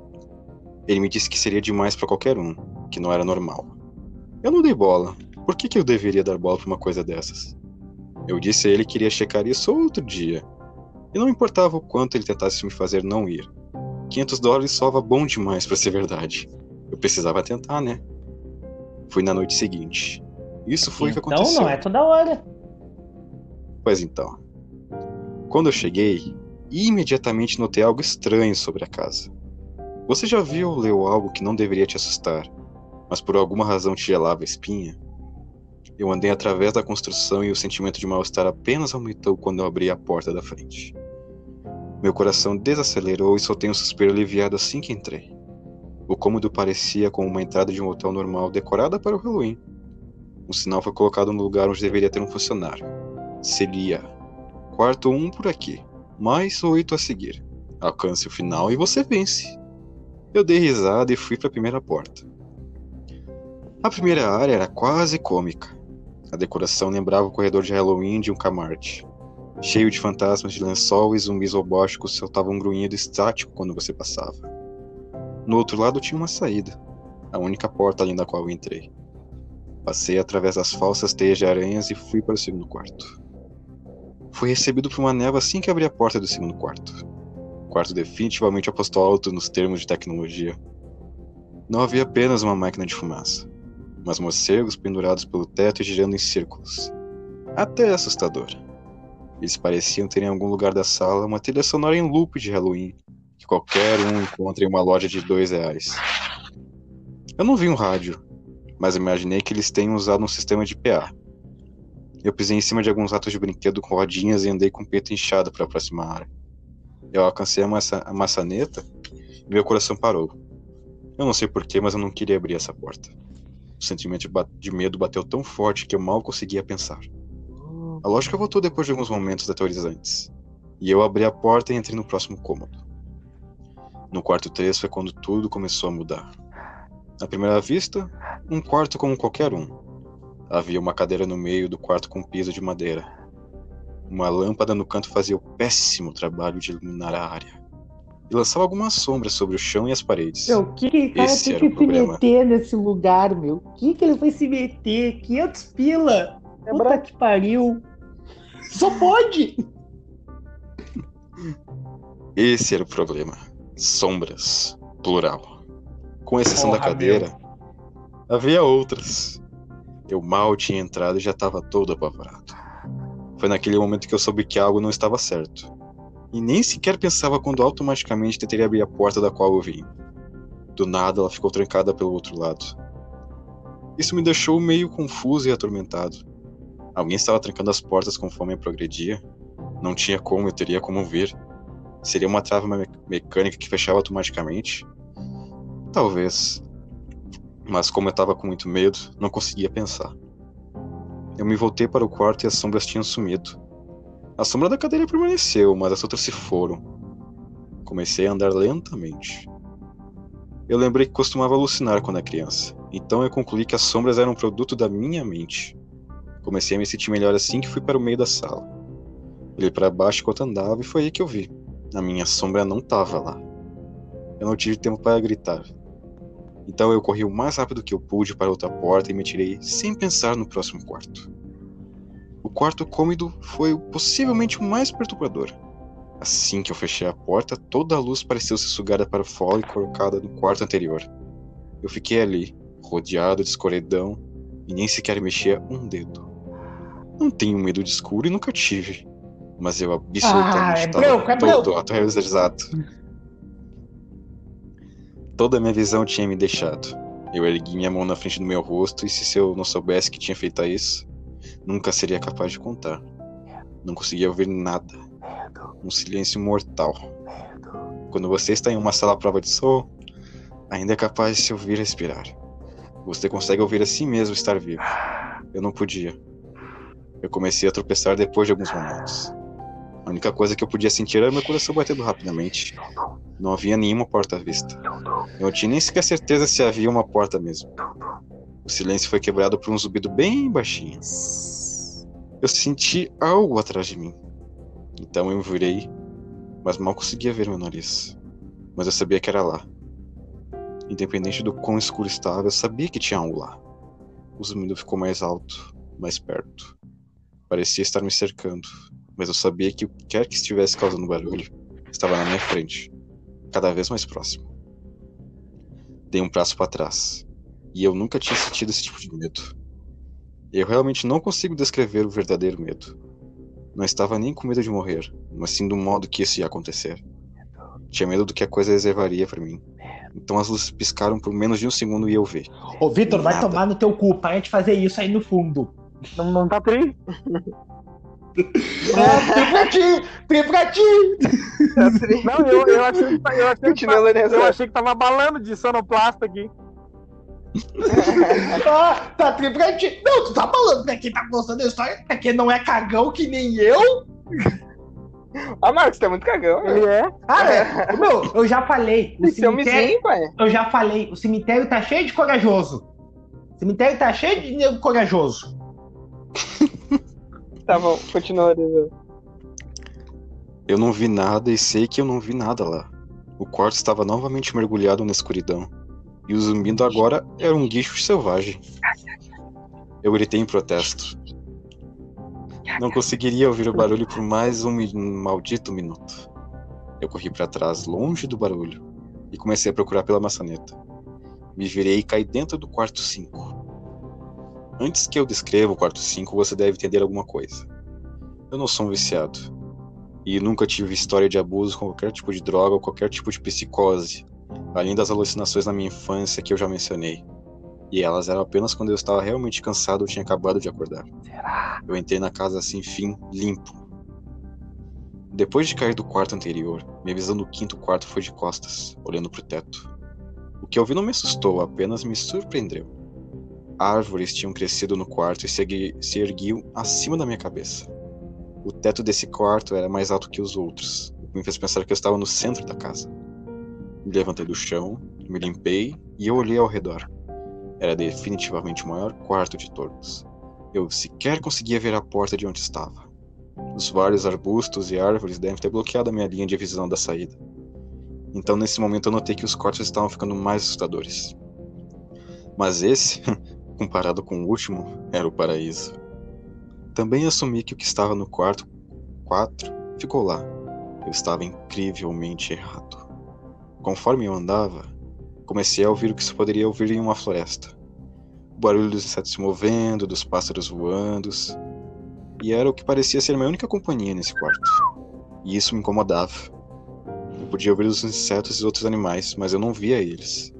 Ele me disse que seria demais para qualquer um, que não era normal. Eu não dei bola. Por que, que eu deveria dar bola pra uma coisa dessas? Eu disse a ele que iria checar isso outro dia. E não importava o quanto ele tentasse me fazer não ir. 500 dólares sova bom demais para ser verdade. Eu precisava tentar, né? Foi na noite seguinte. Isso foi o que então aconteceu. não é toda hora. Pois então. Quando eu cheguei, imediatamente notei algo estranho sobre a casa. Você já viu ou leu algo que não deveria te assustar, mas por alguma razão te gelava a espinha? Eu andei através da construção e o sentimento de mal-estar apenas aumentou quando eu abri a porta da frente. Meu coração desacelerou e soltei um suspiro aliviado assim que entrei. O cômodo parecia como uma entrada de um hotel normal decorada para o Halloween. Um sinal foi colocado no lugar onde deveria ter um funcionário. Seria quarto 1 um por aqui, mais oito a seguir. Alcance o final e você vence. Eu dei risada e fui para a primeira porta. A primeira área era quase cômica. A decoração lembrava o corredor de Halloween de um Kmart. Cheio de fantasmas de lençol e zumbis robóticos soltavam um grunhido estático quando você passava. No outro lado tinha uma saída, a única porta além da qual eu entrei. Passei através das falsas teias de aranhas e fui para o segundo quarto. Fui recebido por uma névoa assim que abri a porta do segundo quarto. Quarto definitivamente apostou alto nos termos de tecnologia. Não havia apenas uma máquina de fumaça, mas morcegos pendurados pelo teto e girando em círculos. Até assustador. Eles pareciam ter em algum lugar da sala uma trilha sonora em loop de Halloween, que qualquer um encontra em uma loja de dois reais. Eu não vi um rádio, mas imaginei que eles tenham usado um sistema de PA. Eu pisei em cima de alguns atos de brinquedo com rodinhas e andei com o peito inchado para a próxima área. Eu alcancei a, maça a maçaneta e meu coração parou. Eu não sei porquê, mas eu não queria abrir essa porta. O sentimento de medo bateu tão forte que eu mal conseguia pensar. A lógica voltou depois de alguns momentos aterrorizantes. E eu abri a porta e entrei no próximo cômodo. No quarto 3 foi quando tudo começou a mudar. À primeira vista, um quarto como qualquer um. Havia uma cadeira no meio do quarto com piso de madeira. Uma lâmpada no canto fazia o péssimo trabalho de iluminar a área. E lançava algumas sombras sobre o chão e as paredes. Meu, o que, que o cara Esse tem que o se problema. meter nesse lugar, meu? O que, que ele foi se meter? 500 pila! É Puta branco. que pariu! Só pode! Esse era o problema. Sombras. Plural. Com exceção da Porra, cadeira, Havia outras. Eu mal tinha entrado e já estava todo apavorado. Foi naquele momento que eu soube que algo não estava certo. E nem sequer pensava quando automaticamente tentaria abrir a porta da qual eu vim. Do nada, ela ficou trancada pelo outro lado. Isso me deixou meio confuso e atormentado. Alguém estava trancando as portas conforme eu progredia? Não tinha como, eu teria como ver. Seria uma trava me mecânica que fechava automaticamente? Talvez. Mas como eu estava com muito medo, não conseguia pensar. Eu me voltei para o quarto e as sombras tinham sumido. A sombra da cadeira permaneceu, mas as outras se foram. Comecei a andar lentamente. Eu lembrei que costumava alucinar quando era criança, então eu concluí que as sombras eram um produto da minha mente. Comecei a me sentir melhor assim que fui para o meio da sala. Olhei para baixo enquanto andava e foi aí que eu vi. A minha sombra não estava lá. Eu não tive tempo para gritar. Então eu corri o mais rápido que eu pude para outra porta e me tirei sem pensar no próximo quarto. O quarto cômodo foi possivelmente o mais perturbador. Assim que eu fechei a porta, toda a luz pareceu ser sugada para fora e colocada no quarto anterior. Eu fiquei ali, rodeado de escuridão, e nem sequer mexia um dedo. Não tenho medo de escuro e nunca tive. Mas eu absolutamente ah, é estava branco, é todo aterrorizado. Toda a minha visão tinha me deixado. Eu ergui minha mão na frente do meu rosto e se eu não soubesse que tinha feito isso, nunca seria capaz de contar. Não conseguia ouvir nada. Um silêncio mortal. Quando você está em uma sala à prova de som, ainda é capaz de se ouvir respirar. Você consegue ouvir a si mesmo estar vivo. Eu não podia. Eu comecei a tropeçar depois de alguns momentos. A única coisa que eu podia sentir era meu coração batendo rapidamente. Não havia nenhuma porta à vista. Eu não tinha nem sequer certeza se havia uma porta mesmo. O silêncio foi quebrado por um zumbido bem baixinho. Eu senti algo atrás de mim. Então eu virei, mas mal conseguia ver meu nariz. Mas eu sabia que era lá. Independente do quão escuro estava, eu sabia que tinha algo lá. O zumbido ficou mais alto, mais perto. Parecia estar me cercando, mas eu sabia que o que quer que estivesse causando barulho estava na minha frente, cada vez mais próximo. Dei um passo para trás, e eu nunca tinha sentido esse tipo de medo. Eu realmente não consigo descrever o verdadeiro medo. Não estava nem com medo de morrer, mas sim do modo que isso ia acontecer. Tinha medo do que a coisa reservaria para mim. Então as luzes piscaram por menos de um segundo e eu vi. Ô, Vitor, vai tomar no teu cu. Para de fazer isso aí no fundo. Não, não tá tri? É, pra ti, Não, eu, eu achei, que, eu achei, que, eu achei que tava balando de sonoplasta aqui. ah, tá tri pra ti. Não, tu tá balando, né? Quem tá gostando da história é quem não é cagão que nem eu. Ah, Marcos, tá muito cagão, né? Ele é. Ah, é. Meu, eu já falei. O cemitério, pai. Eu já falei. O cemitério tá cheio de corajoso. O cemitério tá cheio de nego corajoso. Tá bom, continua. Eu não vi nada e sei que eu não vi nada lá. O quarto estava novamente mergulhado na escuridão. E o zumbido agora era um guicho selvagem. Eu gritei em protesto. Não conseguiria ouvir o barulho por mais um maldito minuto. Eu corri para trás, longe do barulho, e comecei a procurar pela maçaneta. Me virei e caí dentro do quarto 5. Antes que eu descreva o quarto 5, você deve entender alguma coisa. Eu não sou um viciado. E nunca tive história de abuso com qualquer tipo de droga ou qualquer tipo de psicose, além das alucinações na minha infância que eu já mencionei. E elas eram apenas quando eu estava realmente cansado ou tinha acabado de acordar. Eu entrei na casa assim, fim, limpo. Depois de cair do quarto anterior, minha visão do quinto quarto foi de costas, olhando para o teto. O que eu vi não me assustou, apenas me surpreendeu. Árvores tinham crescido no quarto e se erguiam acima da minha cabeça. O teto desse quarto era mais alto que os outros, o que me fez pensar que eu estava no centro da casa. Me levantei do chão, me limpei e eu olhei ao redor. Era definitivamente o maior quarto de todos. Eu sequer conseguia ver a porta de onde estava. Os vários arbustos e árvores devem ter bloqueado a minha linha de visão da saída. Então, nesse momento, eu notei que os cortes estavam ficando mais assustadores. Mas esse comparado com o último, era o paraíso. Também assumi que o que estava no quarto 4 ficou lá. Eu estava incrivelmente errado. Conforme eu andava, comecei a ouvir o que se poderia ouvir em uma floresta. o barulho dos insetos se movendo, dos pássaros voando. E era o que parecia ser minha única companhia nesse quarto. E isso me incomodava. Eu podia ouvir os insetos e outros animais, mas eu não via eles.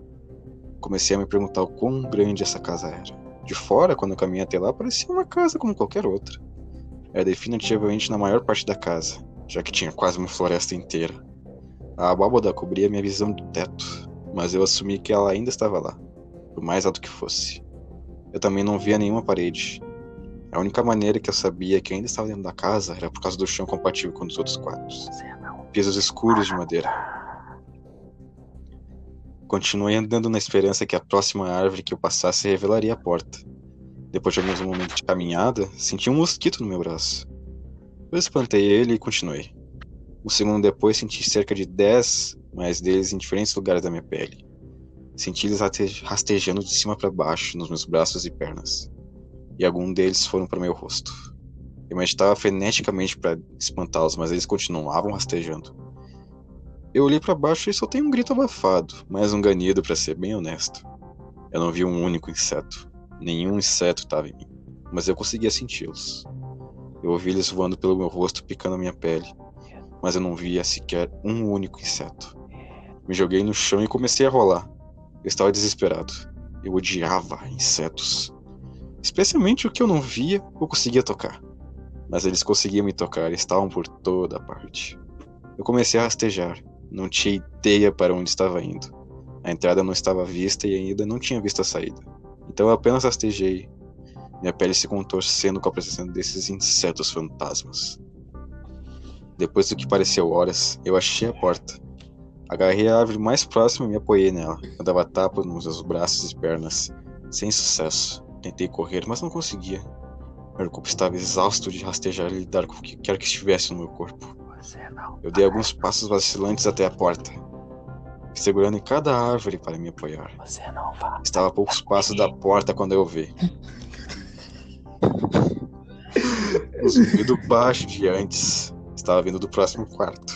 Comecei a me perguntar o quão grande essa casa era. De fora, quando eu caminhei até lá, parecia uma casa como qualquer outra. Era definitivamente na maior parte da casa, já que tinha quase uma floresta inteira. A abóbada cobria minha visão do teto, mas eu assumi que ela ainda estava lá, por mais alto que fosse. Eu também não via nenhuma parede. A única maneira que eu sabia que ainda estava dentro da casa era por causa do chão compatível com os outros quartos. Pisos escuros de madeira. Continuei andando na esperança que a próxima árvore que eu passasse revelaria a porta. Depois de alguns momentos de caminhada, senti um mosquito no meu braço. Eu espantei ele e continuei. Um segundo depois, senti cerca de dez mais deles em diferentes lugares da minha pele. Senti eles rastejando de cima para baixo nos meus braços e pernas. E alguns deles foram para meu rosto. Eu meditava freneticamente para espantá-los, mas eles continuavam rastejando. Eu olhei para baixo e soltei um grito abafado, mais um ganido para ser bem honesto. Eu não vi um único inseto. Nenhum inseto estava em mim, mas eu conseguia senti-los. Eu ouvi eles voando pelo meu rosto, picando a minha pele, mas eu não via sequer um único inseto. Me joguei no chão e comecei a rolar. Eu estava desesperado. Eu odiava insetos. Especialmente o que eu não via ou conseguia tocar. Mas eles conseguiam me tocar estavam por toda parte. Eu comecei a rastejar. Não tinha ideia para onde estava indo. A entrada não estava vista e ainda não tinha visto a saída. Então eu apenas rastejei. Minha pele se contorcendo com a presença desses insetos fantasmas. Depois do que pareceu horas, eu achei a porta. Agarrei a árvore mais próxima e me apoiei nela. Eu dava tapas nos meus braços e pernas, sem sucesso. Tentei correr, mas não conseguia. Meu corpo estava exausto de rastejar e lidar com o que quer que estivesse no meu corpo. Eu dei alguns passos vacilantes até a porta, segurando em cada árvore para me apoiar. Estava a poucos passos da porta quando eu vi. O zumbido baixo de antes estava vindo do próximo quarto.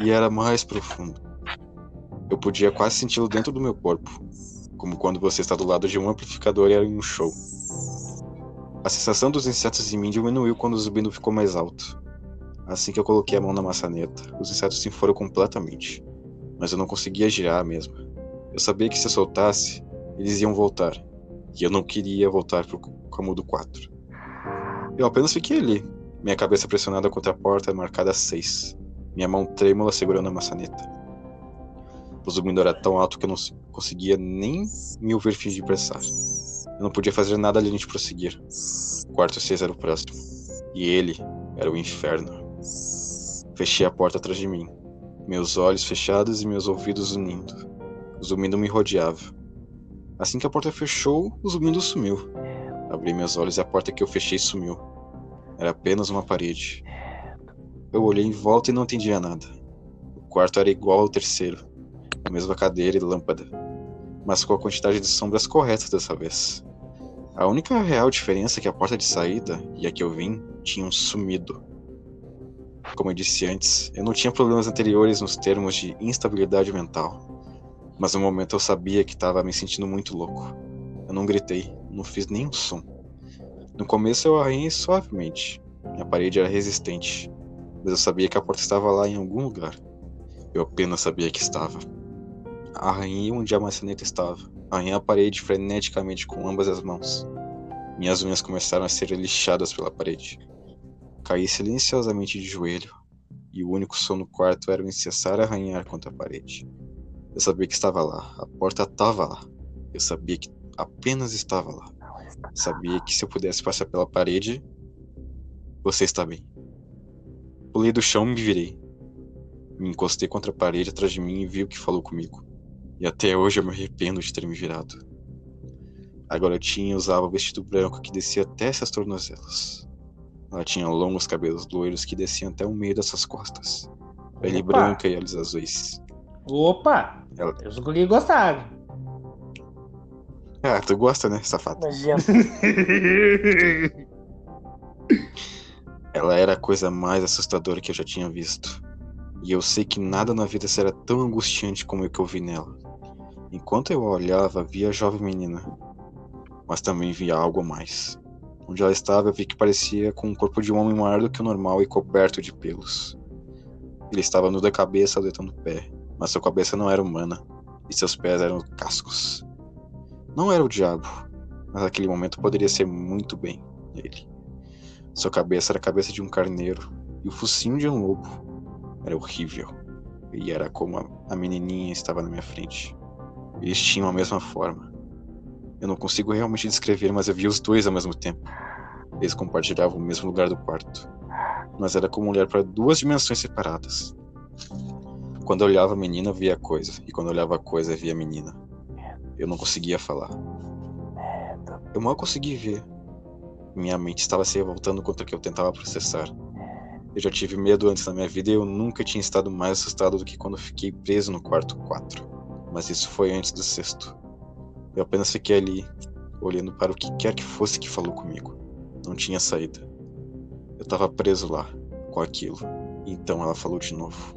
E era mais profundo. Eu podia quase senti-lo dentro do meu corpo, como quando você está do lado de um amplificador e era em um show. A sensação dos insetos em mim diminuiu quando o zumbido ficou mais alto. Assim que eu coloquei a mão na maçaneta, os insetos se foram completamente. Mas eu não conseguia girar mesmo. Eu sabia que se eu soltasse, eles iam voltar. E eu não queria voltar pro cômodo 4. Eu apenas fiquei ali, minha cabeça pressionada contra a porta marcada 6. Minha mão trêmula segurando a maçaneta. O zumbido era tão alto que eu não conseguia nem me ouvir de pressar. Eu não podia fazer nada além de prosseguir. O quarto 6 era o próximo. E ele era o inferno. Fechei a porta atrás de mim, meus olhos fechados e meus ouvidos unindo. O zumbido me rodeava. Assim que a porta fechou, o zumbido sumiu. Abri meus olhos e a porta que eu fechei sumiu. Era apenas uma parede. Eu olhei em volta e não entendia nada. O quarto era igual ao terceiro, a mesma cadeira e lâmpada, mas com a quantidade de sombras corretas dessa vez. A única real diferença é que a porta de saída e a que eu vim tinham sumido. Como eu disse antes, eu não tinha problemas anteriores nos termos de instabilidade mental. Mas no momento eu sabia que estava me sentindo muito louco. Eu não gritei, não fiz nenhum som. No começo eu arranhei suavemente. A parede era resistente, mas eu sabia que a porta estava lá em algum lugar. Eu apenas sabia que estava. Arranhei onde a maçaneta estava. Arranhei a parede freneticamente com ambas as mãos. Minhas unhas começaram a ser lixadas pela parede. Caí silenciosamente de joelho, e o único som no quarto era o incessar arranhar contra a parede. Eu sabia que estava lá, a porta estava lá. Eu sabia que apenas estava lá. Sabia que se eu pudesse passar pela parede, você está bem. Pulei do chão e me virei. Me encostei contra a parede atrás de mim e vi o que falou comigo. E até hoje eu me arrependo de ter me virado. A garotinha usava o vestido branco que descia até essas tornozelas. Ela tinha longos cabelos loiros que desciam até o meio dessas costas. Pele Opa. branca e olhos azuis. Opa! Ela- Eu escolhi gostar. Ah, tu gosta, né, safado? Nojento. Ela era a coisa mais assustadora que eu já tinha visto. E eu sei que nada na vida será tão angustiante como o que eu vi nela. Enquanto eu a olhava, vi a jovem menina. mas também vi algo a mais. Onde ela estava, eu vi que parecia com um corpo de um homem maior do que o normal e coberto de pelos. Ele estava nu da cabeça, deitando o pé, mas sua cabeça não era humana e seus pés eram cascos. Não era o diabo, mas naquele momento poderia ser muito bem ele. Sua cabeça era a cabeça de um carneiro e o focinho de um lobo. Era horrível. E era como a menininha estava na minha frente. Eles tinham a mesma forma. Eu não consigo realmente descrever, mas eu vi os dois ao mesmo tempo. Eles compartilhavam o mesmo lugar do quarto. Mas era como olhar para duas dimensões separadas. Quando eu olhava a menina, via a coisa. E quando eu olhava a coisa, via a menina. Eu não conseguia falar. Eu mal consegui ver. Minha mente estava se revoltando contra o que eu tentava processar. Eu já tive medo antes na minha vida e eu nunca tinha estado mais assustado do que quando fiquei preso no quarto 4. Mas isso foi antes do sexto. Eu apenas fiquei ali, olhando para o que quer que fosse que falou comigo. Não tinha saída. Eu estava preso lá, com aquilo. Então ela falou de novo.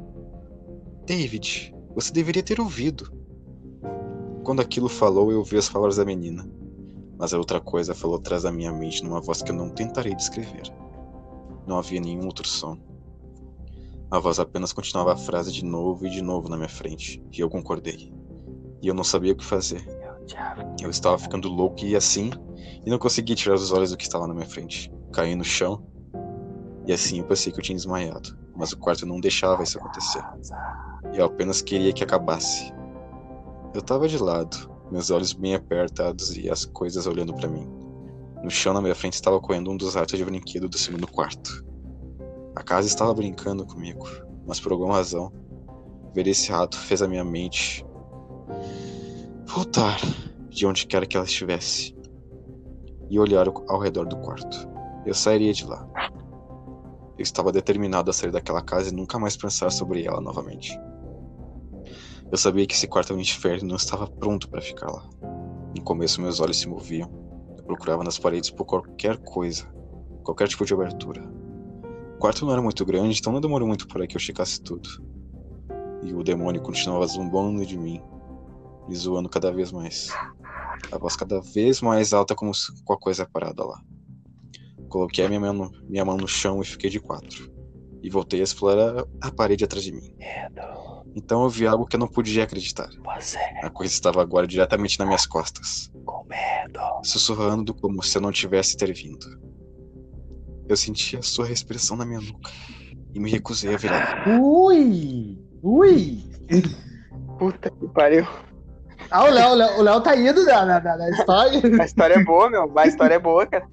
David, você deveria ter ouvido. Quando aquilo falou, eu ouvi as palavras da menina. Mas a outra coisa falou atrás da minha mente numa voz que eu não tentarei descrever. Não havia nenhum outro som. A voz apenas continuava a frase de novo e de novo na minha frente, e eu concordei. E eu não sabia o que fazer. Eu estava ficando louco e assim, e não conseguia tirar os olhos do que estava na minha frente. Caí no chão, e assim eu pensei que eu tinha desmaiado, mas o quarto não deixava isso acontecer. Eu apenas queria que acabasse. Eu estava de lado, meus olhos bem apertados e as coisas olhando para mim. No chão na minha frente estava correndo um dos ratos de brinquedo do segundo quarto. A casa estava brincando comigo, mas por alguma razão, ver esse rato fez a minha mente voltar de onde quer que ela estivesse e olhar ao redor do quarto. Eu sairia de lá. Eu estava determinado a sair daquela casa e nunca mais pensar sobre ela novamente. Eu sabia que esse quarto era um inferno e não estava pronto para ficar lá. No começo, meus olhos se moviam. Eu procurava nas paredes por qualquer coisa, qualquer tipo de abertura. O quarto não era muito grande, então não demorou muito para que eu checasse tudo. E o demônio continuava zumbando de mim, me zoando cada vez mais. A voz cada vez mais alta, como com a coisa parada lá. Coloquei a minha mão, no, minha mão no chão e fiquei de quatro. E voltei a explorar a parede atrás de mim. Então eu vi algo que eu não podia acreditar. A coisa estava agora diretamente nas minhas costas. Sussurrando como se eu não tivesse intervindo. Eu senti a sua respiração na minha nuca. E me recusei a virar. Ui! Ui! Puta que pariu. Ah, o Léo, o Léo, o Léo tá indo da, da, da história. A história é boa, meu. A história é boa, cara.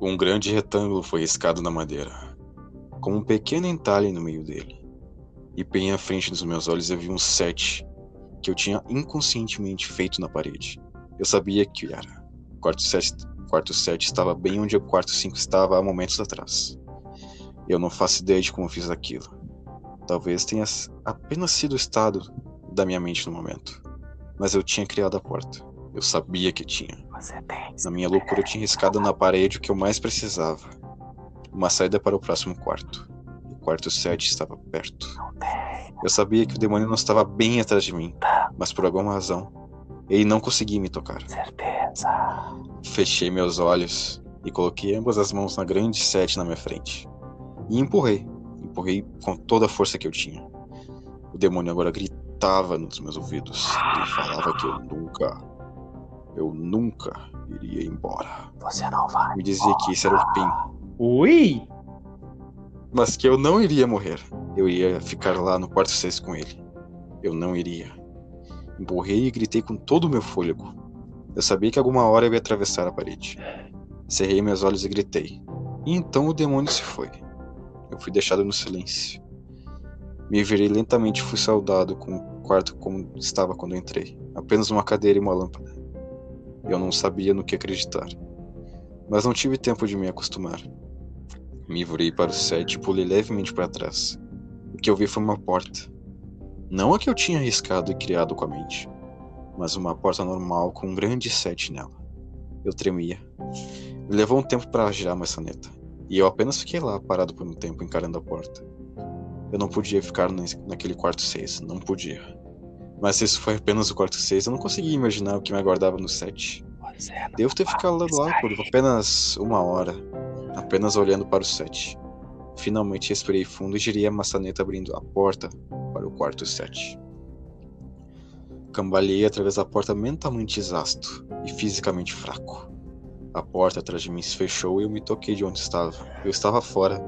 Um grande retângulo foi riscado na madeira, com um pequeno entalhe no meio dele. E bem à frente dos meus olhos eu vi um sete que eu tinha inconscientemente feito na parede. Eu sabia que era. O quarto 7, quarto 7 estava bem onde o quarto 5 estava há momentos atrás. Eu não faço ideia de como fiz aquilo. Talvez tenha apenas sido o estado da minha mente no momento. Mas eu tinha criado a porta. Eu sabia que tinha. Na minha loucura, eu tinha riscado na parede o que eu mais precisava: uma saída para o próximo quarto. O quarto 7 estava perto. Eu sabia que o demônio não estava bem atrás de mim, mas por alguma razão, ele não conseguia me tocar. Fechei meus olhos e coloquei ambas as mãos na grande 7 na minha frente. E empurrei. Empurrei com toda a força que eu tinha. O demônio agora gritava nos meus ouvidos. Ele falava que eu nunca, eu nunca iria embora. Você não vai. Me dizia que isso era o fim, Ui! mas que eu não iria morrer. Eu iria ficar lá no quarto 6 com ele. Eu não iria. Empurrei e gritei com todo o meu fôlego. Eu sabia que alguma hora eu ia atravessar a parede. Cerrei meus olhos e gritei. E então o demônio se foi. Eu fui deixado no silêncio. Me virei lentamente e fui saudado com o quarto como estava quando entrei. Apenas uma cadeira e uma lâmpada. Eu não sabia no que acreditar. Mas não tive tempo de me acostumar. Me virei para o set e pulei levemente para trás. O que eu vi foi uma porta. Não a que eu tinha arriscado e criado com a mente, mas uma porta normal com um grande set nela. Eu tremia. Me levou um tempo para girar a maçaneta, e eu apenas fiquei lá parado por um tempo encarando a porta. Eu não podia ficar naquele quarto 6, não podia. Mas se isso foi apenas o quarto 6, eu não conseguia imaginar o que me aguardava no 7. Devo ter ficado lá por apenas uma hora, apenas olhando para o set. Finalmente respirei fundo e girei a maçaneta abrindo a porta para o quarto 7. Cambaleei através da porta mentalmente exausto e fisicamente fraco. A porta atrás de mim se fechou e eu me toquei de onde estava. Eu estava fora.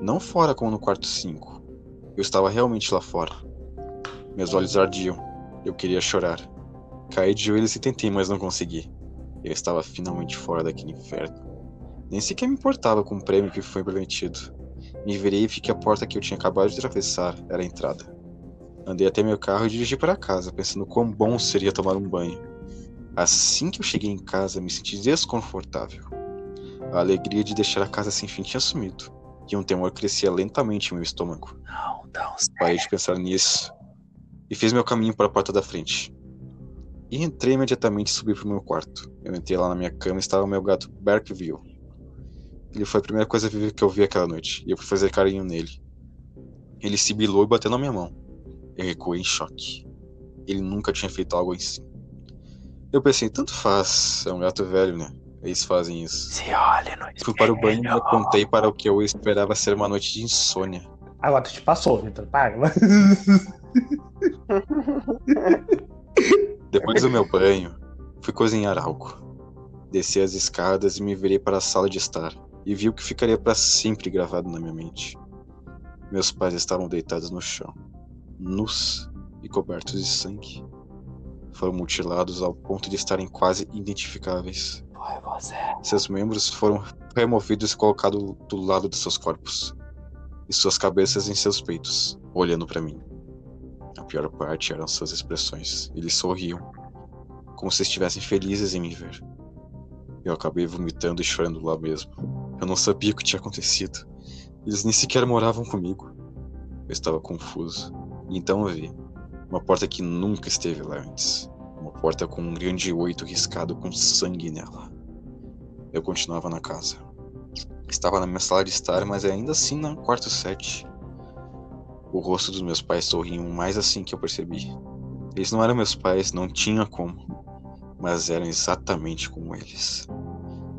Não fora como no quarto 5. Eu estava realmente lá fora. Meus olhos ardiam. Eu queria chorar. Caí de joelhos e tentei, mas não consegui. Eu estava finalmente fora daquele inferno. Nem sequer me importava com o prêmio que foi prometido. Me virei e vi que a porta que eu tinha acabado de atravessar era a entrada. Andei até meu carro e dirigi para casa, pensando quão bom seria tomar um banho. Assim que eu cheguei em casa, me senti desconfortável. A alegria de deixar a casa sem fim tinha sumido, e um temor crescia lentamente em meu estômago. Não, não. Parei de pensar nisso e fiz meu caminho para a porta da frente. E entrei imediatamente e subi para o meu quarto. Eu entrei lá na minha cama e estava o meu gato Berkville. Ele foi a primeira coisa que eu vi aquela noite, e eu fui fazer carinho nele. Ele sibilou e bateu na minha mão. Eu recuei em choque. Ele nunca tinha feito algo assim. Eu pensei, tanto faz, é um gato velho, né? Eles fazem isso. Se olhe no Fui para o banho e apontei para o que eu esperava ser uma noite de insônia. Agora tu te passou, Vitor. Paga. Depois do meu banho, fui cozinhar algo. Desci as escadas e me virei para a sala de estar e vi o que ficaria para sempre gravado na minha mente. Meus pais estavam deitados no chão, nus e cobertos de sangue. Foram mutilados ao ponto de estarem quase identificáveis. Foi você. Seus membros foram removidos e colocados do lado de seus corpos, e suas cabeças em seus peitos, olhando para mim. A pior parte eram suas expressões. Eles sorriam, como se estivessem felizes em me ver. Eu acabei vomitando e chorando lá mesmo. Eu não sabia o que tinha acontecido. Eles nem sequer moravam comigo. Eu estava confuso. E então eu vi uma porta que nunca esteve lá antes. Uma porta com um grande oito riscado com sangue nela. Eu continuava na casa. Estava na minha sala de estar, mas ainda assim no quarto 7. O rosto dos meus pais sorriam mais assim que eu percebi. Eles não eram meus pais, não tinha como, mas eram exatamente como eles.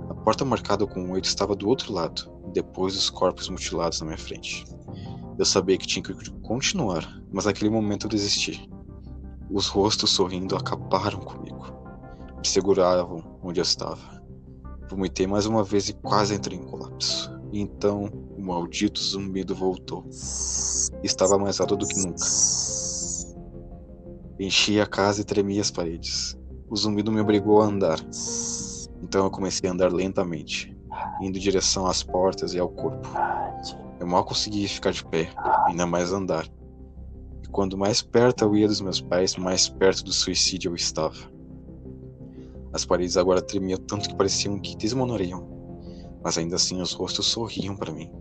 A porta marcada com oito estava do outro lado, depois dos corpos mutilados na minha frente. Eu sabia que tinha que continuar, mas naquele momento eu desisti. Os rostos sorrindo acabaram comigo. Me seguravam onde eu estava. Vomitei mais uma vez e quase entrei em colapso. E então maldito zumbido voltou. Estava mais alto do que nunca. Enchi a casa e tremi as paredes. O zumbido me obrigou a andar. Então eu comecei a andar lentamente, indo em direção às portas e ao corpo. Eu mal conseguia ficar de pé, ainda mais andar. E quando mais perto eu ia dos meus pais, mais perto do suicídio eu estava. As paredes agora tremiam tanto que pareciam que desmoronariam, mas ainda assim os rostos sorriam para mim.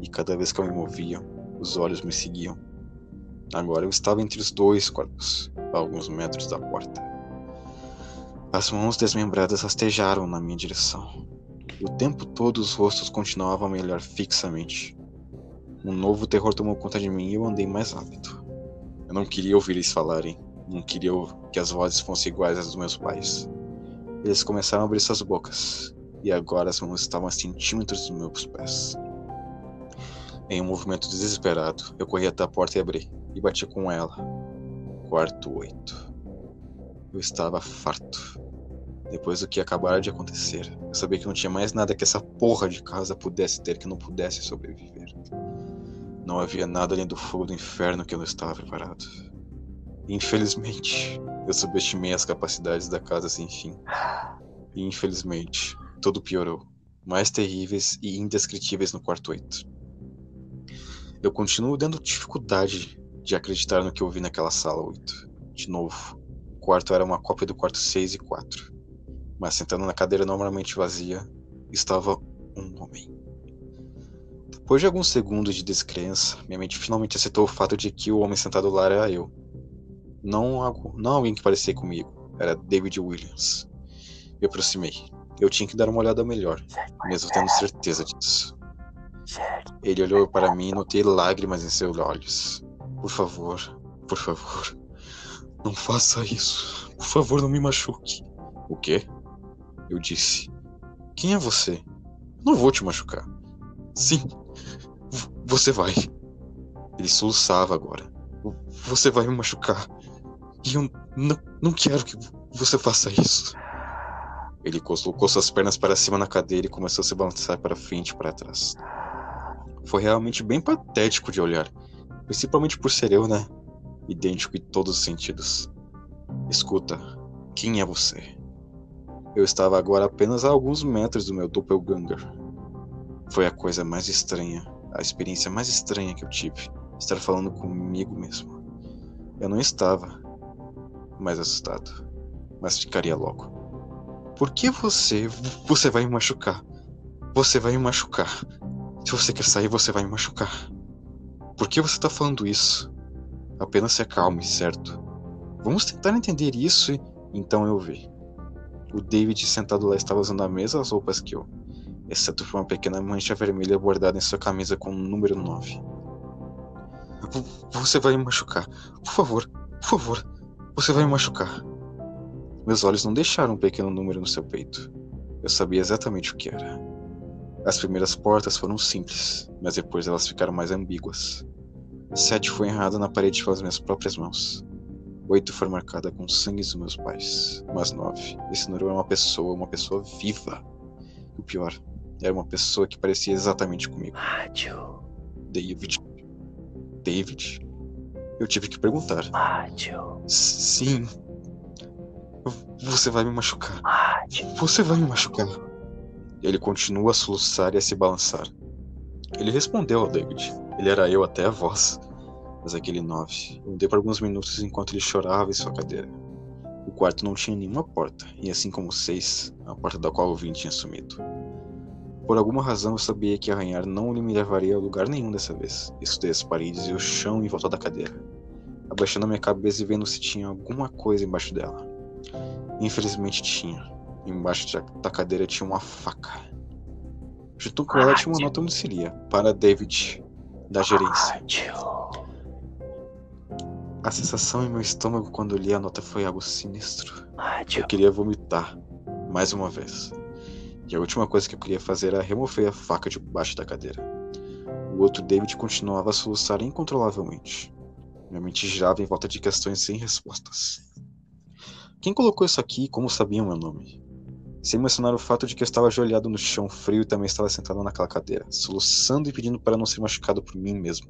E cada vez que eu me movia, os olhos me seguiam. Agora eu estava entre os dois corpos, a alguns metros da porta. As mãos desmembradas rastejaram na minha direção. O tempo todo os rostos continuavam a me olhar fixamente. Um novo terror tomou conta de mim e eu andei mais rápido. Eu não queria ouvir eles falarem, não queria que as vozes fossem iguais às dos meus pais. Eles começaram a abrir suas bocas, e agora as mãos estavam a centímetros dos meus pés. Em um movimento desesperado, eu corri até a porta e abri, e bati com ela. Quarto 8. Eu estava farto. Depois do que acabara de acontecer, eu sabia que não tinha mais nada que essa porra de casa pudesse ter que não pudesse sobreviver. Não havia nada além do fogo do inferno que eu não estava preparado. Infelizmente, eu subestimei as capacidades da casa sem fim. E infelizmente, tudo piorou. Mais terríveis e indescritíveis no quarto 8. Eu continuo dando dificuldade de acreditar no que eu vi naquela sala 8. De novo, o quarto era uma cópia do quarto 6 e 4. Mas sentando na cadeira normalmente vazia, estava um homem. Depois de alguns segundos de descrença, minha mente finalmente aceitou o fato de que o homem sentado lá era eu. Não, algo, não alguém que parecia comigo, era David Williams. Me aproximei. Eu tinha que dar uma olhada melhor, mesmo tendo certeza disso. Ele olhou para mim e notei lágrimas em seus olhos. Por favor, por favor, não faça isso. Por favor, não me machuque. O quê? Eu disse: Quem é você? Não vou te machucar. Sim, você vai. Ele soluçava agora. Você vai me machucar. E eu não, não quero que você faça isso. Ele colocou suas pernas para cima na cadeira e começou a se balançar para frente e para trás. Foi realmente bem patético de olhar, principalmente por ser eu, né? Idêntico em todos os sentidos. Escuta, quem é você? Eu estava agora apenas a alguns metros do meu doppelganger. Foi a coisa mais estranha, a experiência mais estranha que eu tive, estar falando comigo mesmo. Eu não estava mais assustado, mas ficaria logo. Por que você, você vai me machucar? Você vai me machucar. Se você quer sair, você vai me machucar. Por que você está falando isso? Apenas se acalme, certo? Vamos tentar entender isso e então eu vi. O David sentado lá estava usando as mesmas roupas que eu, exceto por uma pequena mancha vermelha bordada em sua camisa com o número 9. Você vai me machucar. Por favor, por favor, você vai me machucar. Meus olhos não deixaram um pequeno número no seu peito. Eu sabia exatamente o que era. As primeiras portas foram simples, mas depois elas ficaram mais ambíguas. Sete foi enrado na parede pelas minhas próprias mãos. Oito foi marcada com sangue dos meus pais. Mas nove, esse número era uma pessoa, uma pessoa viva. E o pior, era uma pessoa que parecia exatamente comigo. Rádio. David. David? Eu tive que perguntar. Rádio. Sim. Você vai me machucar. Rádio. Você vai me machucar. Ele continua a soluçar e a se balançar. Ele respondeu ao David. Ele era eu até a voz mas aquele nove. Eu andei por alguns minutos enquanto ele chorava em sua cadeira. O quarto não tinha nenhuma porta, e assim como o seis, a porta da qual o vim tinha sumido. Por alguma razão eu sabia que arranhar não me levaria a lugar nenhum dessa vez. Estudei as paredes e o chão em volta da cadeira, abaixando minha cabeça e vendo se tinha alguma coisa embaixo dela. Infelizmente tinha. Embaixo da cadeira tinha uma faca. Junto com ela tinha uma nota onde seria para David, da gerência. A sensação em meu estômago quando li a nota foi algo sinistro. Eu queria vomitar, mais uma vez. E a última coisa que eu queria fazer era remover a faca debaixo da cadeira. O outro David continuava a soluçar incontrolavelmente. Minha mente girava em volta de questões sem respostas. Quem colocou isso aqui e como sabiam meu nome? Sem mencionar o fato de que eu estava ajoelhado no chão frio e também estava sentado naquela cadeira, soluçando e pedindo para não ser machucado por mim mesmo.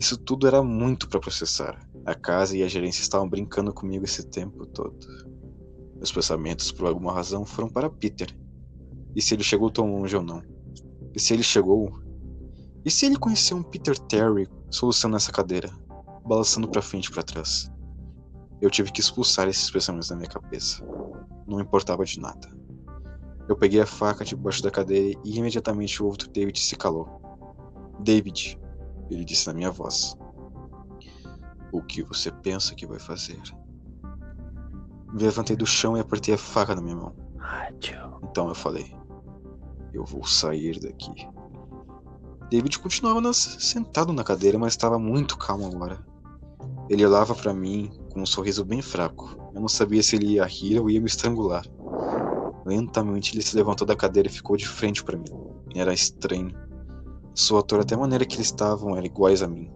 Isso tudo era muito para processar. A casa e a gerência estavam brincando comigo esse tempo todo. Meus pensamentos, por alguma razão, foram para Peter. E se ele chegou tão longe ou não? E se ele chegou? E se ele conheceu um Peter Terry solucionando essa cadeira, balançando para frente e para trás? Eu tive que expulsar esses pensamentos da minha cabeça. Não importava de nada. Eu peguei a faca debaixo da cadeira e imediatamente o outro David se calou. David, ele disse na minha voz: O que você pensa que vai fazer? Me levantei do chão e apertei a faca na minha mão. Então eu falei: Eu vou sair daqui. David continuava sentado na cadeira, mas estava muito calmo agora. Ele olhava para mim com um sorriso bem fraco. Eu não sabia se ele ia rir ou ia me estrangular. Lentamente ele se levantou da cadeira e ficou de frente para mim. Era estranho. Sua ator até a maneira que eles estavam eram iguais a mim.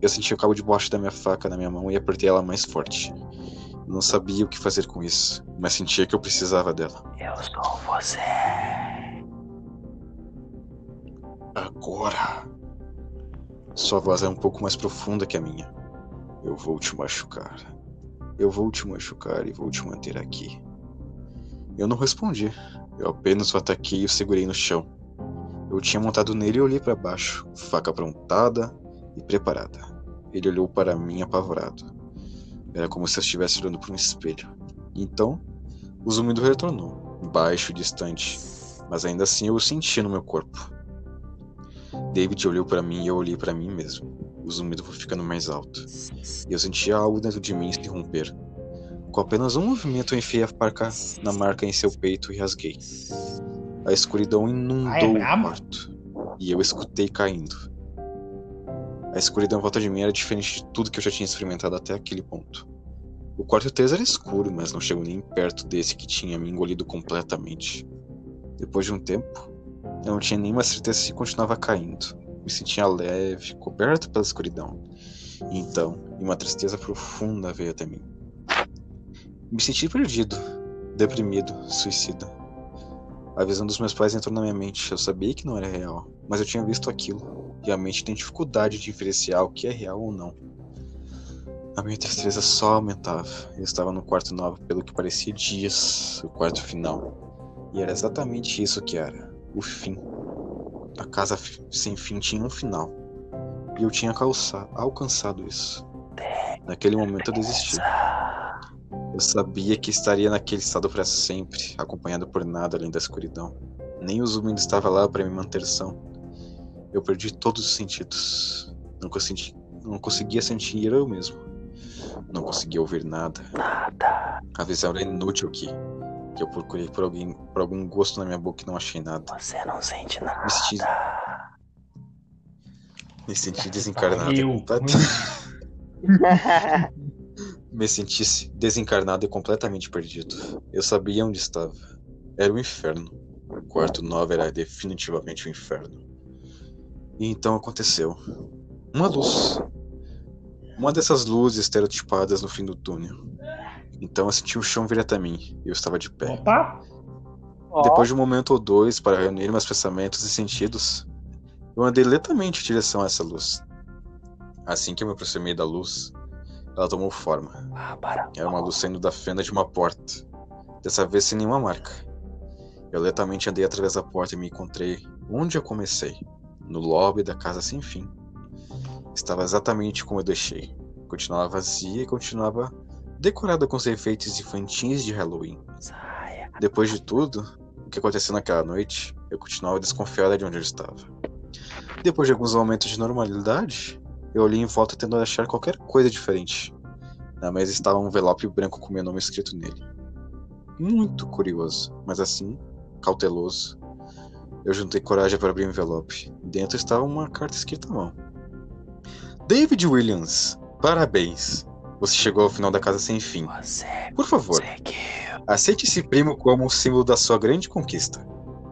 Eu senti o cabo de borracha da minha faca na minha mão e apertei ela mais forte. Não sabia o que fazer com isso, mas sentia que eu precisava dela. Eu sou você. Agora. Sua voz é um pouco mais profunda que a minha. Eu vou te machucar. Eu vou te machucar e vou te manter aqui. Eu não respondi. Eu apenas o ataquei e o segurei no chão. Eu tinha montado nele e olhei para baixo, faca aprontada e preparada. Ele olhou para mim apavorado. Era como se eu estivesse olhando para um espelho. Então, o zumbido retornou, baixo e distante, mas ainda assim eu o sentia no meu corpo. David olhou para mim e eu olhei para mim mesmo. O zumbido foi ficando mais alto. E eu sentia algo dentro de mim se romper. Com apenas um movimento, eu enfiei a faca na marca em seu peito e rasguei. A escuridão inundou Ah, é o quarto. E eu escutei caindo. A escuridão em volta de mim era diferente de tudo que eu já tinha experimentado até aquele ponto. O quarto 3 era escuro, mas não chegou nem perto desse que tinha me engolido completamente. Depois de um tempo, eu não tinha nenhuma certeza se continuava caindo. Me sentia leve, coberto pela escuridão. Então, uma tristeza profunda veio até mim. Me senti perdido, deprimido, suicida. A visão dos meus pais entrou na minha mente. Eu sabia que não era real, mas eu tinha visto aquilo. E a mente tem dificuldade de diferenciar o que é real ou não. A minha tristeza só aumentava. Eu estava no quarto 9 pelo que parecia dias, o quarto final. E era exatamente isso que era: o fim. A casa sem fim tinha um final. E eu tinha alcançado isso. Naquele momento eu desisti. Eu sabia que estaria naquele estado para sempre, acompanhado por nada além da escuridão. Nem o zumbido estava lá para me manter são. Eu perdi todos os sentidos. Não, não conseguia sentir eu mesmo. Não conseguia ouvir nada. Nada. A visão era inútil aqui. Que eu procurei por alguém, por algum gosto na minha boca e não achei nada. Você não sente nada. Me senti, me senti desencarnado. e completo- Me senti desencarnado e completamente perdido. Eu sabia onde estava. Era o inferno. O quarto 9 era definitivamente o inferno. E então aconteceu. Uma luz. Uma dessas luzes estereotipadas no fim do túnel. Então eu senti o chão vir até mim e eu estava de pé. Opa! Depois de um momento ou dois para reunir meus pensamentos e sentidos, eu andei lentamente em direção a essa luz. Assim que eu me aproximei da luz, ela tomou forma. Ah. Era uma luz saindo da fenda de uma porta, dessa vez sem nenhuma marca. Eu lentamente andei através da porta e me encontrei onde eu comecei, no lobby da casa sem fim. Estava exatamente como eu deixei. Continuava vazia e continuava decorada com os efeitos infantis de Halloween. Depois de tudo, o que aconteceu naquela noite, eu continuava desconfiada de onde eu estava. Depois de alguns momentos de normalidade, eu olhei em volta tentando achar qualquer coisa diferente. Na mesa estava um envelope branco com meu nome escrito nele. Muito curioso, mas assim, cauteloso. Eu juntei coragem para abrir o envelope. Dentro estava uma carta escrita à mão. David Williams, parabéns. Você chegou ao final da casa sem fim. Por favor. Aceite esse prêmio como um símbolo da sua grande conquista,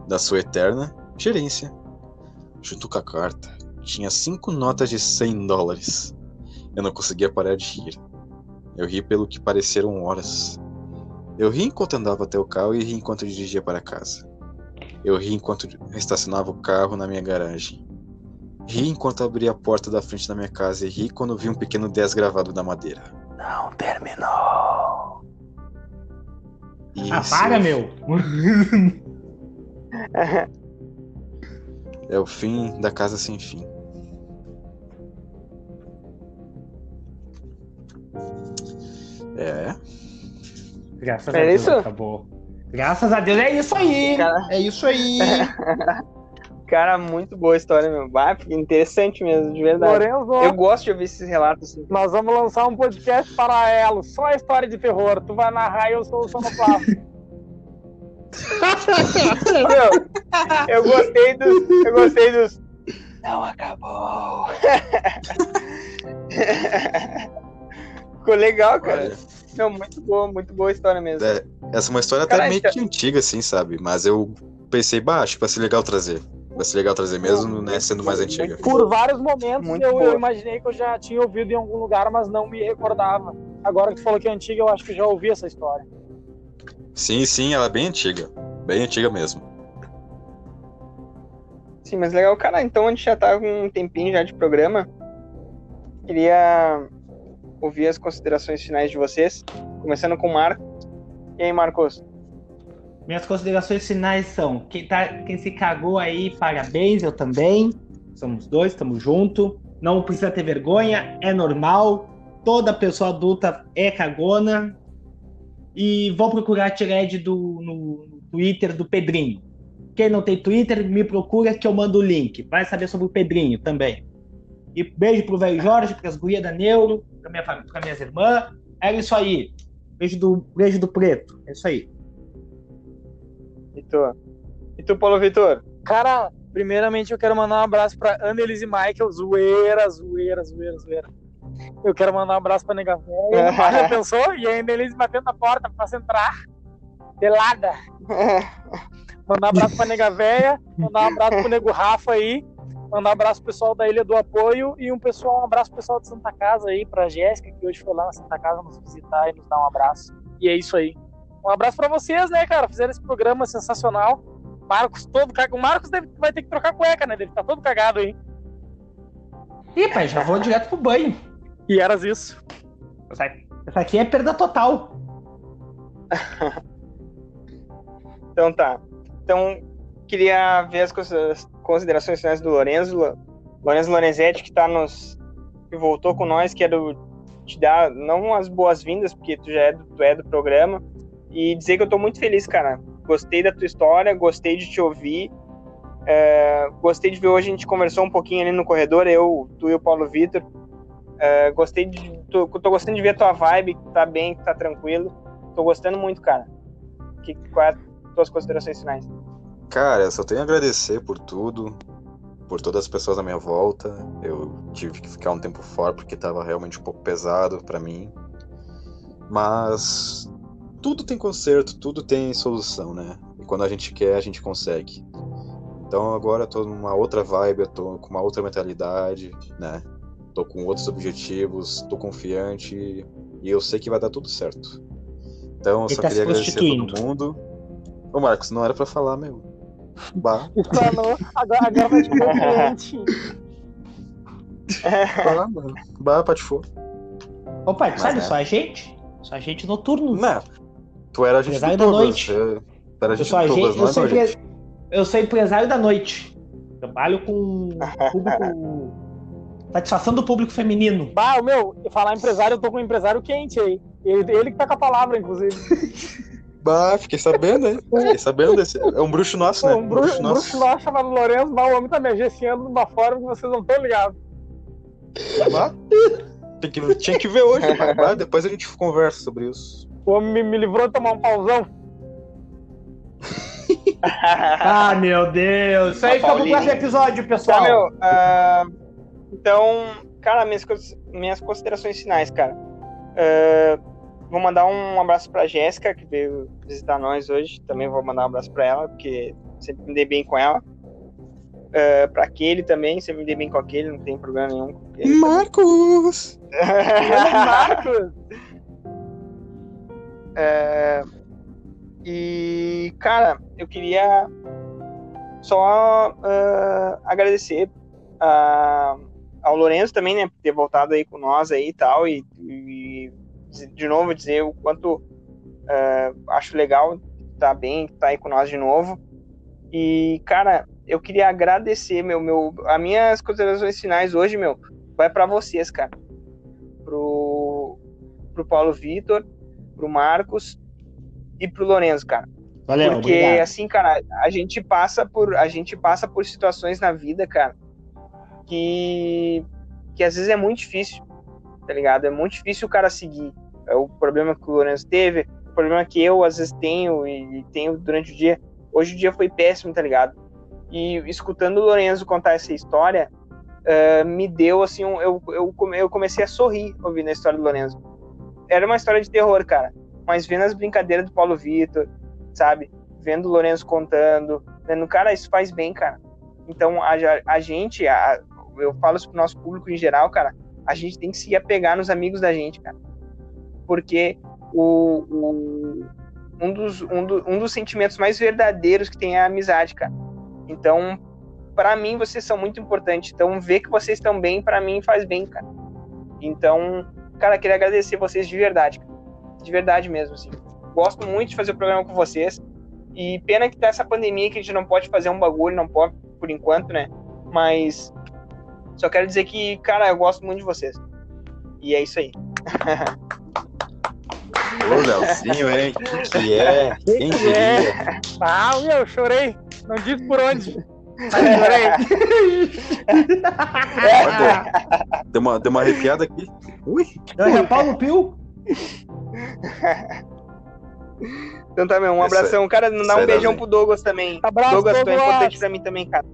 da sua eterna gerência. Junto com a carta, tinha cinco notas de 100 dólares. Eu não conseguia parar de rir. Eu ri pelo que pareceram horas. Eu ri enquanto andava até o carro e ri enquanto dirigia para casa. Eu ri enquanto estacionava o carro na minha garagem. Ri enquanto abria a porta da frente da minha casa e ri quando vi um pequeno 10 gravado na madeira. Não terminou. Ah, para, eu- meu! É o fim da casa sem fim. É. Graças É a Deus, isso? acabou. Graças a Deus, é isso aí! Cara- É isso aí! Cara, muito boa a história, meu. Vai, interessante mesmo, de verdade. Lorenzo, Eu gosto de ouvir esses relatos assim. nós vamos lançar um podcast paralelo, só a história de terror. Tu vai narrar e eu sou o sonoplasta. Meu, eu gostei dos. Eu gostei dos. Não acabou. Ficou legal, cara. Olha, Não, muito boa, muito boa a história mesmo. é, essa é uma história até Cara, meio que antiga, assim, sabe? Mas eu pensei, baixo, vai ser legal trazer. Vai ser legal trazer mesmo, né? Sendo mais antiga. Por vários momentos Muito eu, eu imaginei que eu já tinha ouvido em algum lugar, mas não me recordava. Agora que tu falou que é antiga, eu acho que já ouvi essa história. Sim, sim, ela é bem antiga. Bem antiga mesmo. Sim, mas legal, cara. Então a gente já tá com um tempinho já de programa. Queria ouvir as considerações finais de vocês. Começando com o Marcos. E aí, Marcos? Minhas considerações finais são: quem, tá, quem se cagou aí, parabéns, eu também. Somos dois, estamos juntos. Não precisa ter vergonha, é normal. Toda pessoa adulta é cagona. E vou procurar a thread do, no, Twitter do Pedrinho. Quem não tem Twitter, me procura que eu mando o link. Vai saber sobre o Pedrinho também. E beijo pro velho Jorge, pras gurias da Neuro, pra, minha, pra minhas irmãs. É isso aí. Beijo do, beijo do preto. É isso aí. E tu? E tu, Paulo Vitor? Cara, primeiramente eu quero mandar um abraço pra Annelise Michael, zoeira, zoeira, zoeira, zoeira. Eu quero mandar um abraço pra Nega Véia. Já pensou? E ainda eles batendo na porta pra entrar. Pelada. Mandar um abraço pra Nega Véia. Mandar um abraço pro Nego Rafa aí. Mandar um abraço pro pessoal da Ilha do Apoio. E um, pessoal, um abraço pro pessoal de Santa Casa aí, pra Jéssica, que hoje foi lá na Santa Casa nos visitar e nos dar um abraço. E é isso aí. Um abraço pra vocês, né, cara? Fizeram esse programa sensacional. Marcos todo cagado. O Marcos deve, vai ter que trocar cueca, né? Deve estar todo cagado aí. Ih, pai, já vou direto pro banho. E eras isso. Essa essa aqui é perda total. Então tá. Então, queria ver as cons- as considerações finais do Lorenzo. Lo- Lorenzo Lorenzetti, que tá nos. que voltou com nós, quero te dar não as boas-vindas, porque tu já é do, tu é do programa, e dizer que eu tô muito feliz, cara. Gostei da tua história, gostei de te ouvir. é, gostei de ver hoje a gente conversou um pouquinho ali no corredor, eu, tu e o Paulo Vitor. É, gostei de. Tô, tô gostando de ver a tua vibe, que tá bem, que tá tranquilo. Tô gostando muito, cara. Que, qual é a tuas considerações finais? Cara, eu só tenho a agradecer por tudo, por todas as pessoas à minha volta. Eu tive que ficar um tempo fora porque tava realmente um pouco pesado pra mim. Mas tudo tem conserto, tudo tem solução, né? E quando a gente quer, a gente consegue. Então agora eu tô numa outra vibe, eu tô com uma outra mentalidade, né? Tô com outros objetivos, tô confiante e eu sei que vai dar tudo certo. Então eu Ele só tá queria agradecer a todo mundo. Ô Marcos, não era pra falar mesmo. Bah. Mano, agora, agora vai te ver o cliente. Bah, mano. Bah, patifou. Ô, pai, sabe, é. só a gente. Só a gente noturno. Não. Tu era agente Empresário de da noite. Eu- Tu era Eu agente sou, de Tubas, agente, eu, é, sou gente? empre- eu sou empresário da noite. Trabalho com público. Satisfação do público feminino. Bah, o meu, falar empresário, eu tô com um empresário quente aí. Ele, ele que tá com a palavra, inclusive. Bah, fiquei sabendo, hein? Fiquei sabendo desse. É um bruxo nosso, né? Pô, um bruxo, um bruxo nosso chamado Lourenço, bah, o homem tá me agenciando de uma forma que vocês não estão ligados. Bah. Tem que, tinha que ver hoje. Bah, depois a gente conversa sobre isso. O homem me, me livrou de tomar um pauzão. Ah, meu Deus. Isso aí fica pro próximo episódio, pessoal. Tá, meu. ah, então, cara, minhas, minhas considerações finais, cara. Ah, vou mandar um abraço pra Jéssica, que veio visitar nós hoje. Também vou mandar um abraço pra ela, porque sempre me dei bem com ela. Uh, pra aquele também, sempre me dei bem com aquele, não tem problema nenhum com aquele. Marcos! Marcos! É, e, cara, eu queria só ah, agradecer ah, ao Lourenço também, né, por ter voltado aí com nós aí e tal, e, e de novo dizer o quanto ah, acho legal tá bem, tá aí com nós de novo. E, cara, eu queria agradecer, meu, meu, as minhas considerações finais hoje, meu, vai para vocês, cara. Pro, pro Paulo Vitor, pro Marcos e pro Lorenzo, cara. Valeu, Porque obrigado. assim, cara, a gente passa por a gente passa por situações na vida, cara, que que às vezes é muito difícil, tá ligado? É muito difícil o cara seguir. É o problema que o Lourenço teve, o problema que eu às vezes tenho e, e tenho durante o dia. Hoje o dia foi péssimo, tá ligado? E escutando o Lourenço contar essa história, eh, me deu assim, um, eu, eu, come- eu comecei a sorrir ouvindo a história do Lourenço. Era uma história de terror, cara, mas vendo as brincadeiras do Paulo Vitor, sabe? Vendo o Lourenço contando, vendo, cara, isso faz bem, cara. Então a, a gente, a- eu falo isso pro nosso público em geral, cara, a gente tem que se apegar nos amigos da gente, cara. Porque o, o- um, dos, um, do- um dos sentimentos mais verdadeiros que tem é a amizade, cara. Então, para mim, vocês são muito importantes. Então, ver que vocês estão bem, para mim, faz bem, cara. Então, cara, queria agradecer vocês de verdade, cara. De verdade mesmo, assim. Gosto muito de fazer o programa com vocês. E pena que tá essa pandemia que a gente não pode fazer um bagulho, não pode por enquanto, né? Mas só quero dizer que, cara, eu gosto muito de vocês. E é isso aí. Ô, Leozinho, hein? Que é? Quem Que diria? Ah, meu, eu chorei. Não disse por onde. Olha, Deu uma, deu uma arrepiada aqui. Ui! Ia Paulo Pio. Então tá, meu, um Essa- abração. Cara, não dá um beijão bem. pro Douglas também. Abraço, Douglas, tu é Douglas. importante pra mim também, cara.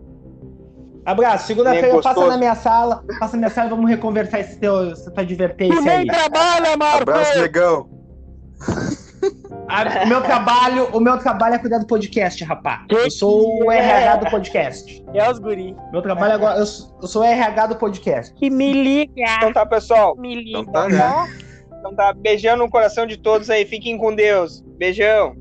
Abraço. Segunda-feira passa na minha sala. Passa na minha sala e vamos reconversar esse teu, essa tua advertência Tu aí. trabalha, Marco! Abraço, negão. A- o meu trabalho, o meu trabalho é cuidar do podcast, rapá. Eu sou o é? RH do podcast. É os guri. Meu trabalho agora, eu, sou- eu sou o RH do podcast. Que me liga, Então tá, pessoal. me liga. Então tá, né? Então tá, beijão no coração de todos aí. Fiquem com Deus. Beijão.